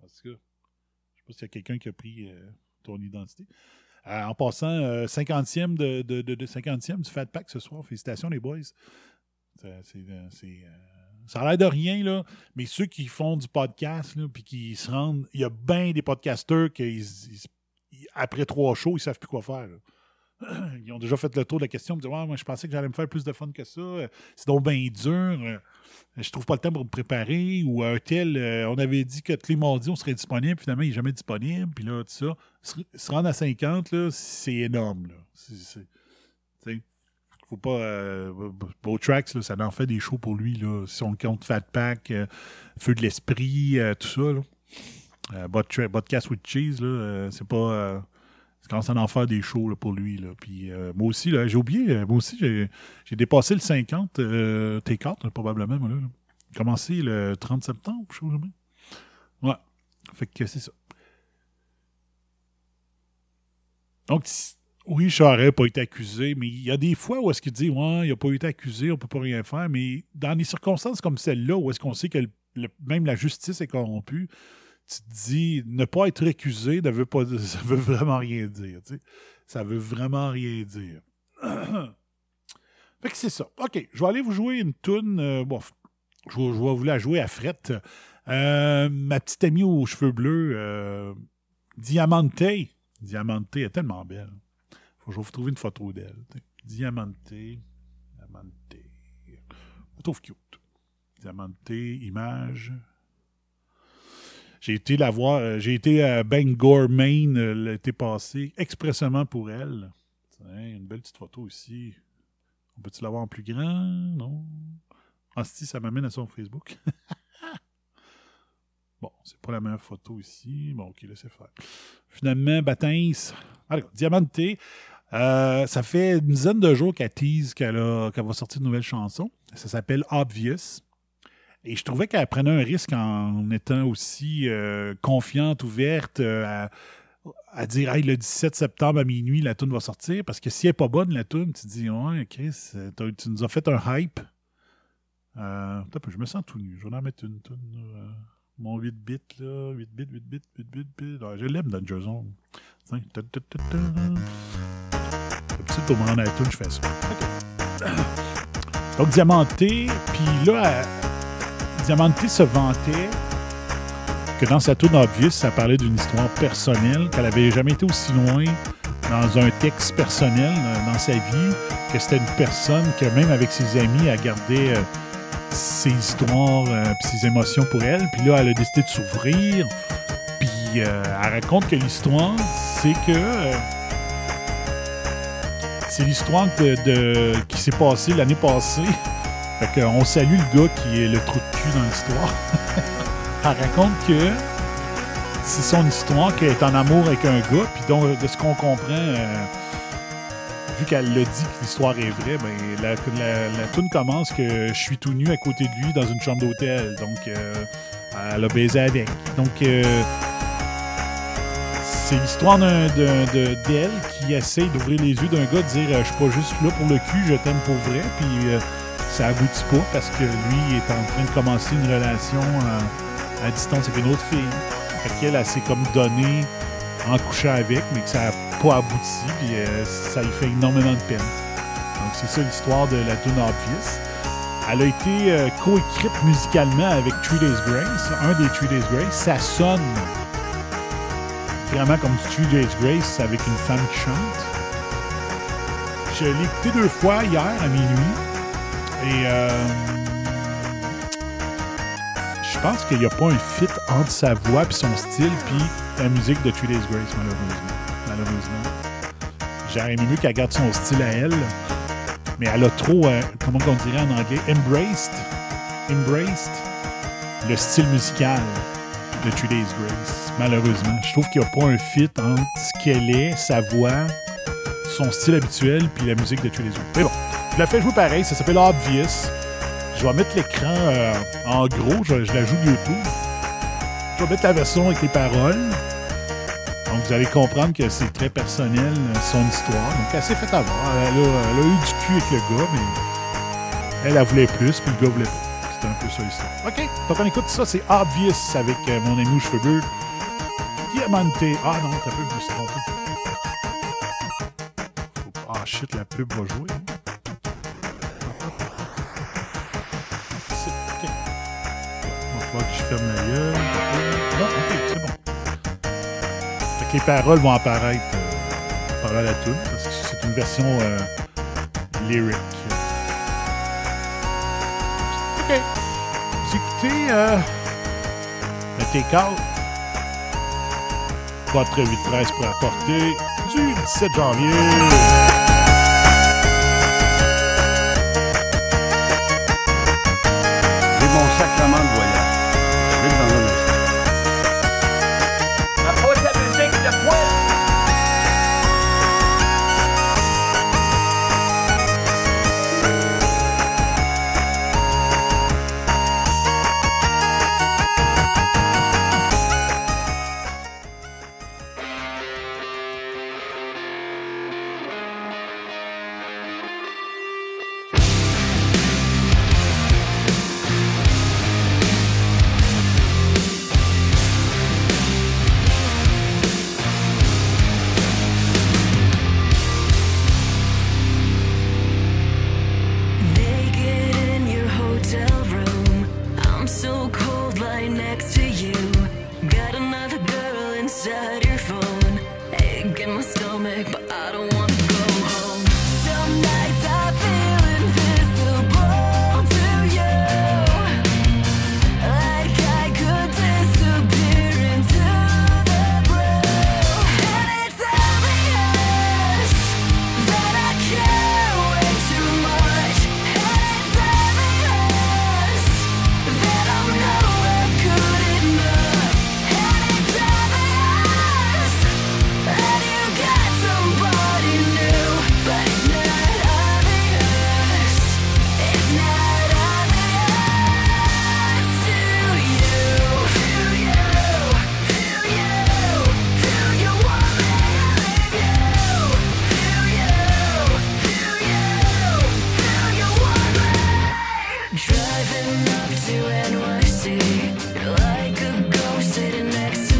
Tout cas, je sais pas s'il y a quelqu'un qui a pris euh, ton identité. Euh, en passant, euh, 50e, de, de, de- de 50e du Fat Pack ce soir. Félicitations, les boys. C'est- ça a l'air de rien, là, mais ceux qui font du podcast, là, puis qui se rendent. Il y a bien des podcasteurs qui, après trois shows, ils savent plus quoi faire. Ils ont déjà fait le tour de la question. Ils me disent moi, je pensais que j'allais me faire plus de fun que ça. C'est donc bien dur. Je trouve pas le temps pour me préparer. Ou un tel, euh, on avait dit que tous on serait disponible. Finalement, il n'est jamais disponible. Puis là, tout ça. Se, rendre à 50, là, c'est énorme. Là. Sais, faut pas. Euh, Beau Tracks, là, ça en fait des shows pour lui. Là. Si on compte Fat Pack, euh, Feu de l'Esprit, euh, tout ça. Là. Euh, Podcast with Cheese, euh, c'est pas. euh, c'est quand ça en faire des shows pour lui. Là. Puis euh, moi aussi, j'ai oublié, euh, moi aussi, j'ai, dépassé le 50 euh, T4, là, probablement, moi, commencé le 30 septembre, chose de même. Ouais. Fait que c'est ça. Donc, oui, Charest n'a pas été accusé, mais il y a des fois où est-ce qu'il dit Ouais, il n'a pas été accusé, on peut pas rien faire, mais dans des circonstances comme celle-là, où est-ce qu'on sait que même la justice est corrompue, tu te dis ne pas être accusé ne veut pas ça veut vraiment rien dire. tu sais. Ça veut vraiment rien dire. fait que c'est ça. OK, je vais aller vous jouer une toune. euh, bon, je, vais, je vais vous la jouer à frette. Euh, ma petite amie aux cheveux bleus, euh, Diamante. Diamante est tellement belle. Je vais vous trouver une photo d'elle. Diamante. Diamante. Je trouve cute. Diamante, image. J'ai été la voir, euh, j'ai été à Bangor, Maine euh, l'été passé, expressément pour elle. Une belle petite photo ici. On peut-tu l'avoir en plus grand? Non. Ah, si, ça m'amène à son Facebook. bon, c'est pas la meilleure photo ici. Bon, ok, laissez faire. Finalement, Batins. Alors, Diamante. Euh, ça fait une dizaine de jours qu'elle tease qu'elle va sortir une nouvelle chanson. Ça s'appelle Obvious. Et je trouvais qu'elle prenait un risque en étant aussi euh, confiante, ouverte, euh, à, dire hey, le 17 septembre à minuit, la tune va sortir. Parce que si elle n'est pas bonne, la tune, tu te dis Ouais, Chris, tu nous as fait un hype. Je me sens tout nu. Je vais en mettre une tune. Euh, mon 8 bits, là. 8 bits, 8 bits, 8 bits, 8 bits. Je l'aime, Danger Zone. Tiens, rendre à la tune, je fais ça. Donc, Diamanté, puis là, elle- Diamanté se vantait que dans sa tourne Obvious, ça parlait d'une histoire personnelle, qu'elle avait jamais été aussi loin dans un texte personnel euh, dans sa vie, que c'était une personne que même avec ses amis, elle gardait euh, ses histoires euh, puis ses émotions pour elle. Puis là, elle a décidé de s'ouvrir. Puis euh, elle raconte que l'histoire, c'est que euh, c'est l'histoire de, qui s'est passée l'année passée. Fait qu'on salue le gars qui est le trou de cul dans l'histoire. Elle raconte que c'est son histoire qu'elle est en amour avec un gars, puis donc de ce qu'on comprend, vu qu'elle l'a dit que l'histoire est vraie, ben la, la, commence que je suis tout nu à côté de lui dans une chambre d'hôtel. Donc euh, elle a baisé avec. Donc euh, c'est l'histoire d'un- d'un- de- d'elle qui essaye d'ouvrir les yeux d'un gars, de dire euh, je suis pas juste là pour le cul, je t'aime pour vrai, puis euh, ça aboutit pas parce que lui est en train de commencer une relation euh, à distance avec une autre fille. Fait qu'elle, elle s'est comme donnée en avec, mais que ça n'a pas abouti, puis euh, ça lui fait énormément de peine. Donc c'est ça l'histoire de la tune Obvious. Elle a été euh, coécrite musicalement avec Three Days Grace, un des Three Days Grace. Ça sonne vraiment comme Three Days Grace avec une femme qui chante. Je l'ai écouté deux fois hier à minuit. Et euh, je pense qu'il n'y a pas un fit entre sa voix et son style puis la musique de Three Days Grace, malheureusement. Malheureusement. J'aurais aimé mieux qu'elle garde son style à elle. Mais elle a trop, euh, comment on dirait en anglais, embraced, embraced le style musical de Three Days Grace, malheureusement. Je trouve qu'il n'y a pas un fit entre ce qu'elle est, sa voix, son style habituel, puis la musique de Three Days Grace. Mais bon, je la fais jouer pareil, ça s'appelle Obvious. Je vais mettre l'écran euh, en gros, je, la joue YouTube. Je vais mettre la version avec les paroles. Donc vous allez comprendre que c'est très personnel, son histoire. Donc elle s'est fait avoir. Elle a, elle a, eu du cul avec le gars, mais elle, elle voulait plus, puis le gars voulait pas. C'était un peu ça l'histoire. OK, donc on écoute ça, c'est Obvious avec euh, mon ami aux cheveux. Diamante. Ah non, t'as peu, je me suis. Ah shit, la pub va jouer. Hein. falloir que je ferme la gueule. Bon, ok, c'est bon. Fait que les paroles vont apparaître euh, paroles à tout, parce que c'est une version euh, lyrique. Ok. Vous écoutez euh, le take-out. 4 8 13 pour apporter du 17 janvier. driving up to NYC. You're like a ghost sitting next to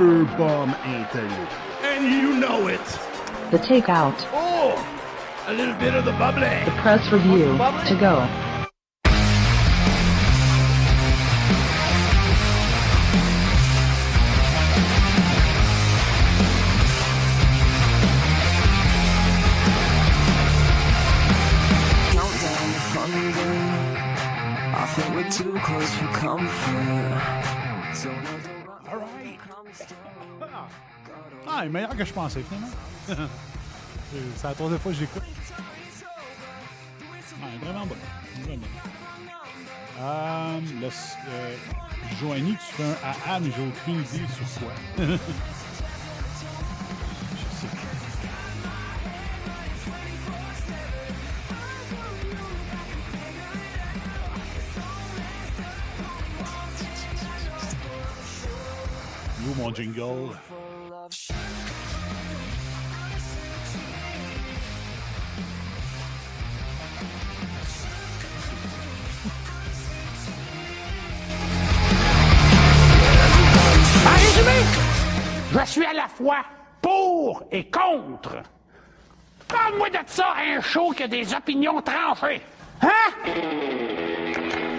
Sugar Bomb Anthony. And you know it. The takeout. Oh, a little bit of the bubbly. The press review the to go. Too close for comfort Ah, il est meilleur que je pensais, finalement. C'est la troisième fois que j'écoute. Ouais, vraiment bon. Vraiment bon. Euh, euh, Joanie, tu fais un AA, mais j'ai aucune idée sur quoi. mon jingle. En résumé, je suis à la fois pour et contre. Parle-moi de ça, un show qui a des opinions tranchées. Hein?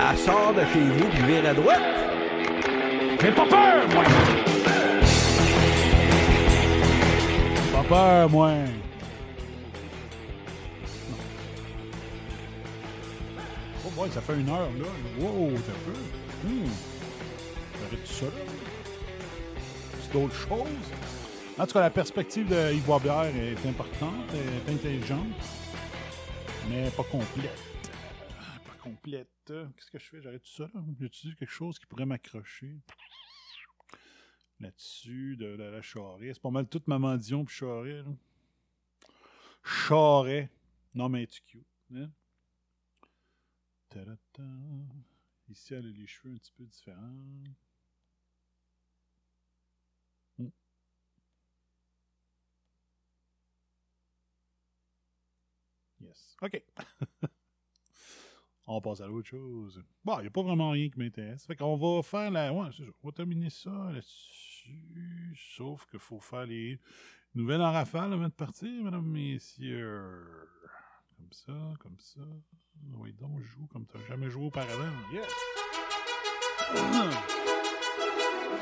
Elle sort de chez vous puis vire à droite. J'ai pas peur, moi. Oh boy, ça fait une heure, là. Wow, t'as peu. Hmm. J'arrête tout ça, là. C'est d'autres choses. En tout cas, la perspective de Yves est importante, est intelligente, mais pas complète. Ah, Pas complète. Qu'est-ce que je fais? J'arrête tout ça, là? J'utilise quelque chose qui pourrait m'accrocher? Là-dessus, de, la- la charret. C'est pas mal toute Maman Dion puis charret, là. Charret. Non, mais tu cute. Hein? Ici, elle a les cheveux un petit peu différents. Hmm. Yes. OK. On passe à l'autre chose. Bon, il n'y a pas vraiment rien qui m'intéresse. Fait qu'on va faire la. On va terminer ça là-dessus. Sauf qu'il faut faire les nouvelles en rafale avant de partir, mesdames, messieurs. Comme ça, comme ça. Oui, donc, joue comme tu n'as jamais joué auparavant. Yes!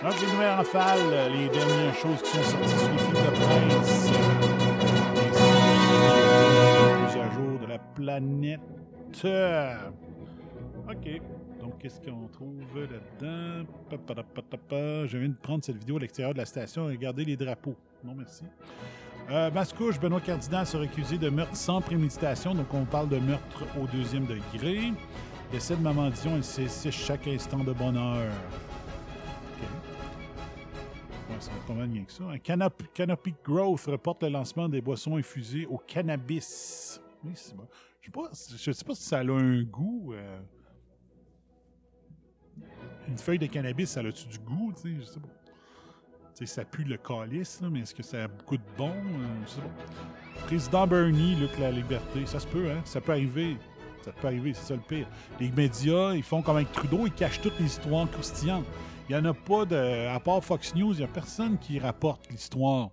Donc, les nouvelles rafales, les dernières choses qui sont sorties sur les fils de presse. À jour de la planète. OK. Qu'est-ce qu'on trouve là-dedans? Je viens de prendre cette vidéo à l'extérieur de la station et regarder les drapeaux. Non, merci. Euh, Mascouche, Benoît Cardinal sera accusé de meurtre sans préméditation. Donc, on parle de meurtre au deuxième degré. Décès de Maman Dion, elle saisit chaque instant de bonheur. OK. Ça va pas mal bien que ça. Canop- Canopy Growth reporte le lancement des boissons infusées au cannabis. Oui, c'est bon. Je sais pas, je sais pas si ça a un goût. euh, Une feuille de cannabis, ça a-tu du goût? Tu sais, je sais pas. Tu sais, ça pue le calice, mais est-ce que ça a beaucoup de bon? Euh, je sais pas. Président Bernie, Luc La Liberté, ça se peut, hein? Ça peut arriver. Ça peut arriver, c'est ça le pire. Les médias, ils font comme avec Trudeau, ils cachent toutes les histoires croustillantes. Il n'y en a pas de. À part Fox News, il n'y a personne qui rapporte l'histoire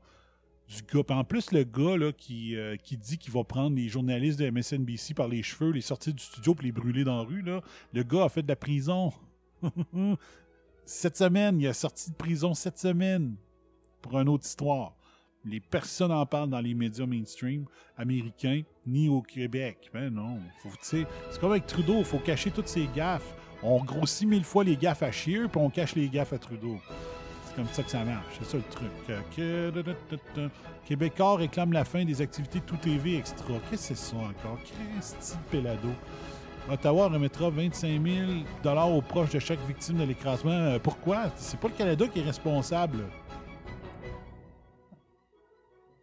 du gars. Puis en plus, le gars là, qui, euh, qui dit qu'il va prendre les journalistes de MSNBC par les cheveux, les sortir du studio puis les brûler dans la rue, là, le gars a fait de la prison. cette semaine, il a sorti de prison cette semaine pour une autre histoire. Les personnes en parlent dans les médias mainstream américains ni au Québec. Ben non. Faut, c'est comme avec Trudeau, faut cacher toutes ses gaffes. On grossit mille fois les gaffes à Scheer, puis on cache les gaffes à Trudeau. C'est comme ça que ça marche. C'est ça le truc. Euh. Québécois réclame la fin des activités Tout TV Extra. Qu'est-ce que c'est ça encore? Christy Pelado. Ottawa remettra 25 000 aux proches de chaque victime de l'écrasement. Euh, pourquoi? C'est pas le Canada qui est responsable.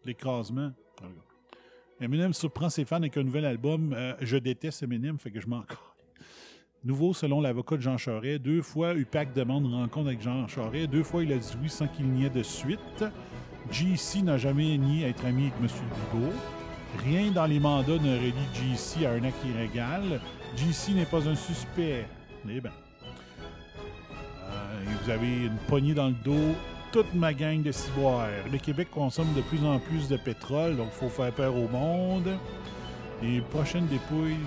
L'écrasement. Eminem surprend ses fans avec un nouvel album. Euh, je déteste Eminem, fait que je m'en. Nouveau selon l'avocat de Jean Charest. Deux fois, UPAC demande rencontre avec Jean Charest. Deux fois, il a dit oui sans qu'il n'y ait de suite. GC n'a jamais nié être ami avec M. Bigot. Rien dans les mandats ne relie GC à un acte illégal. GC n'est pas un suspect. Eh bien. Euh, vous avez une poignée dans le dos. Toute ma gang de ciboires. Le Québec consomme de plus en plus de pétrole, donc il faut faire peur au monde. Les prochaines dépouilles,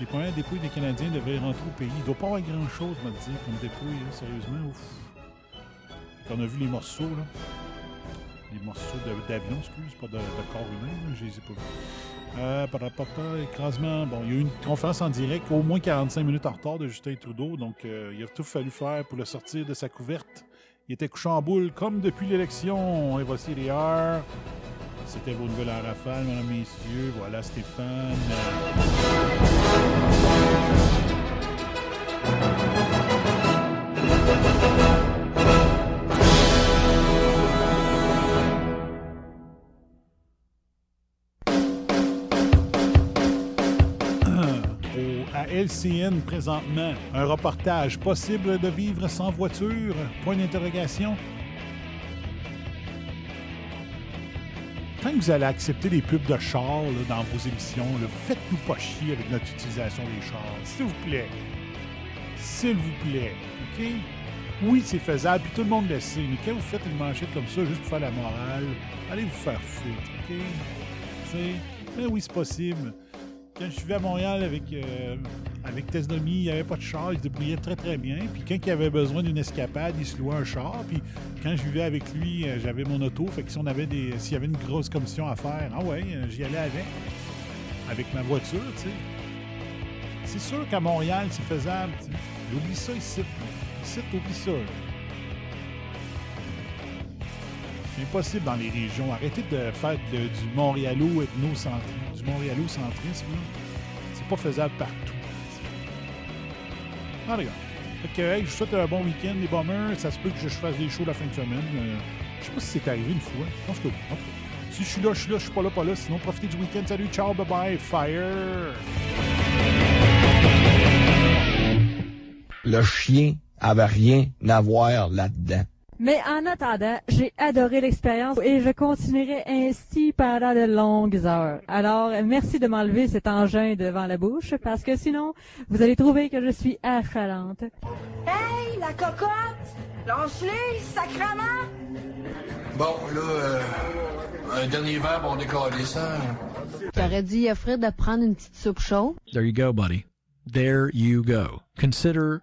les, premières dépouilles des Canadiens devraient rentrer au pays. Il ne doit pas y avoir grand-chose, me dire, comme dépouille, là, sérieusement. Ouf. On a vu les morceaux, là. Les morceaux d'avion, excuse, pas de, de corps humain, je les ai pas vus. Euh, écrasement. Bon, il y a eu une conférence en direct, au moins 45 minutes en retard de Justin Trudeau. Donc, euh, il a tout fallu faire pour le sortir de sa couverte. Il était couché en boule comme depuis l'élection. Et voici les heures. C'était vos nouvelles en rafale, mesdames, messieurs. Voilà Stéphane. LCN présentement, un reportage possible de vivre sans voiture? Point d'interrogation. Quand vous allez accepter des pubs de chars dans vos émissions, faites-nous pas chier avec notre utilisation des chars. S'il vous plaît. S'il vous plaît. OK? Oui, c'est faisable, puis tout le monde le sait, mais quand vous faites une manchette comme ça juste pour faire la morale, allez vous faire foutre, OK? Tu ben oui, c'est possible. Quand je vivais à Montréal avec, euh, avec il n'y avait pas de char, il se débrouillait très très bien. Puis quand il avait besoin d'une escapade, il se louait un char. Puis quand je vivais avec lui, euh, j'avais mon auto. Fait que si on avait des. S'il y avait une grosse commission à faire, ah ouais, euh, j'y allais avec. Avec ma voiture, tu sais. C'est sûr qu'à Montréal, c'est faisable. tu sais. Mais Oublie ça ici. Ici, oublie ça. C'est impossible dans les régions. Arrêtez de faire de- du Montréalo ethnocentrisme. Du Montréalo-centrisme. C'est pas faisable partout. Ah, regarde. Fait que, hey, je vous souhaite un bon week-end, les bombers. Ça se peut que je fasse des shows la fin de semaine. Euh, je sais pas si c'est arrivé une fois. Je pense que oui. En si je suis là, je suis là. Je suis pas là, pas là. Sinon, profitez du week-end. Salut, ciao, bye bye. Fire! Le chien avait rien à voir là-dedans. Mais en attendant, j'ai adoré l'expérience et je continuerai ainsi pendant de longues heures. Alors, merci de m'enlever cet engin devant la bouche parce que sinon, vous allez trouver que je suis affalante. Hey, la cocotte! Lâche-les, sacrement! Bon, là, euh, un dernier verre, on décolle ça. J'aurais dû y offrir de prendre une petite soupe chaude? There you go, buddy. There you go. Consider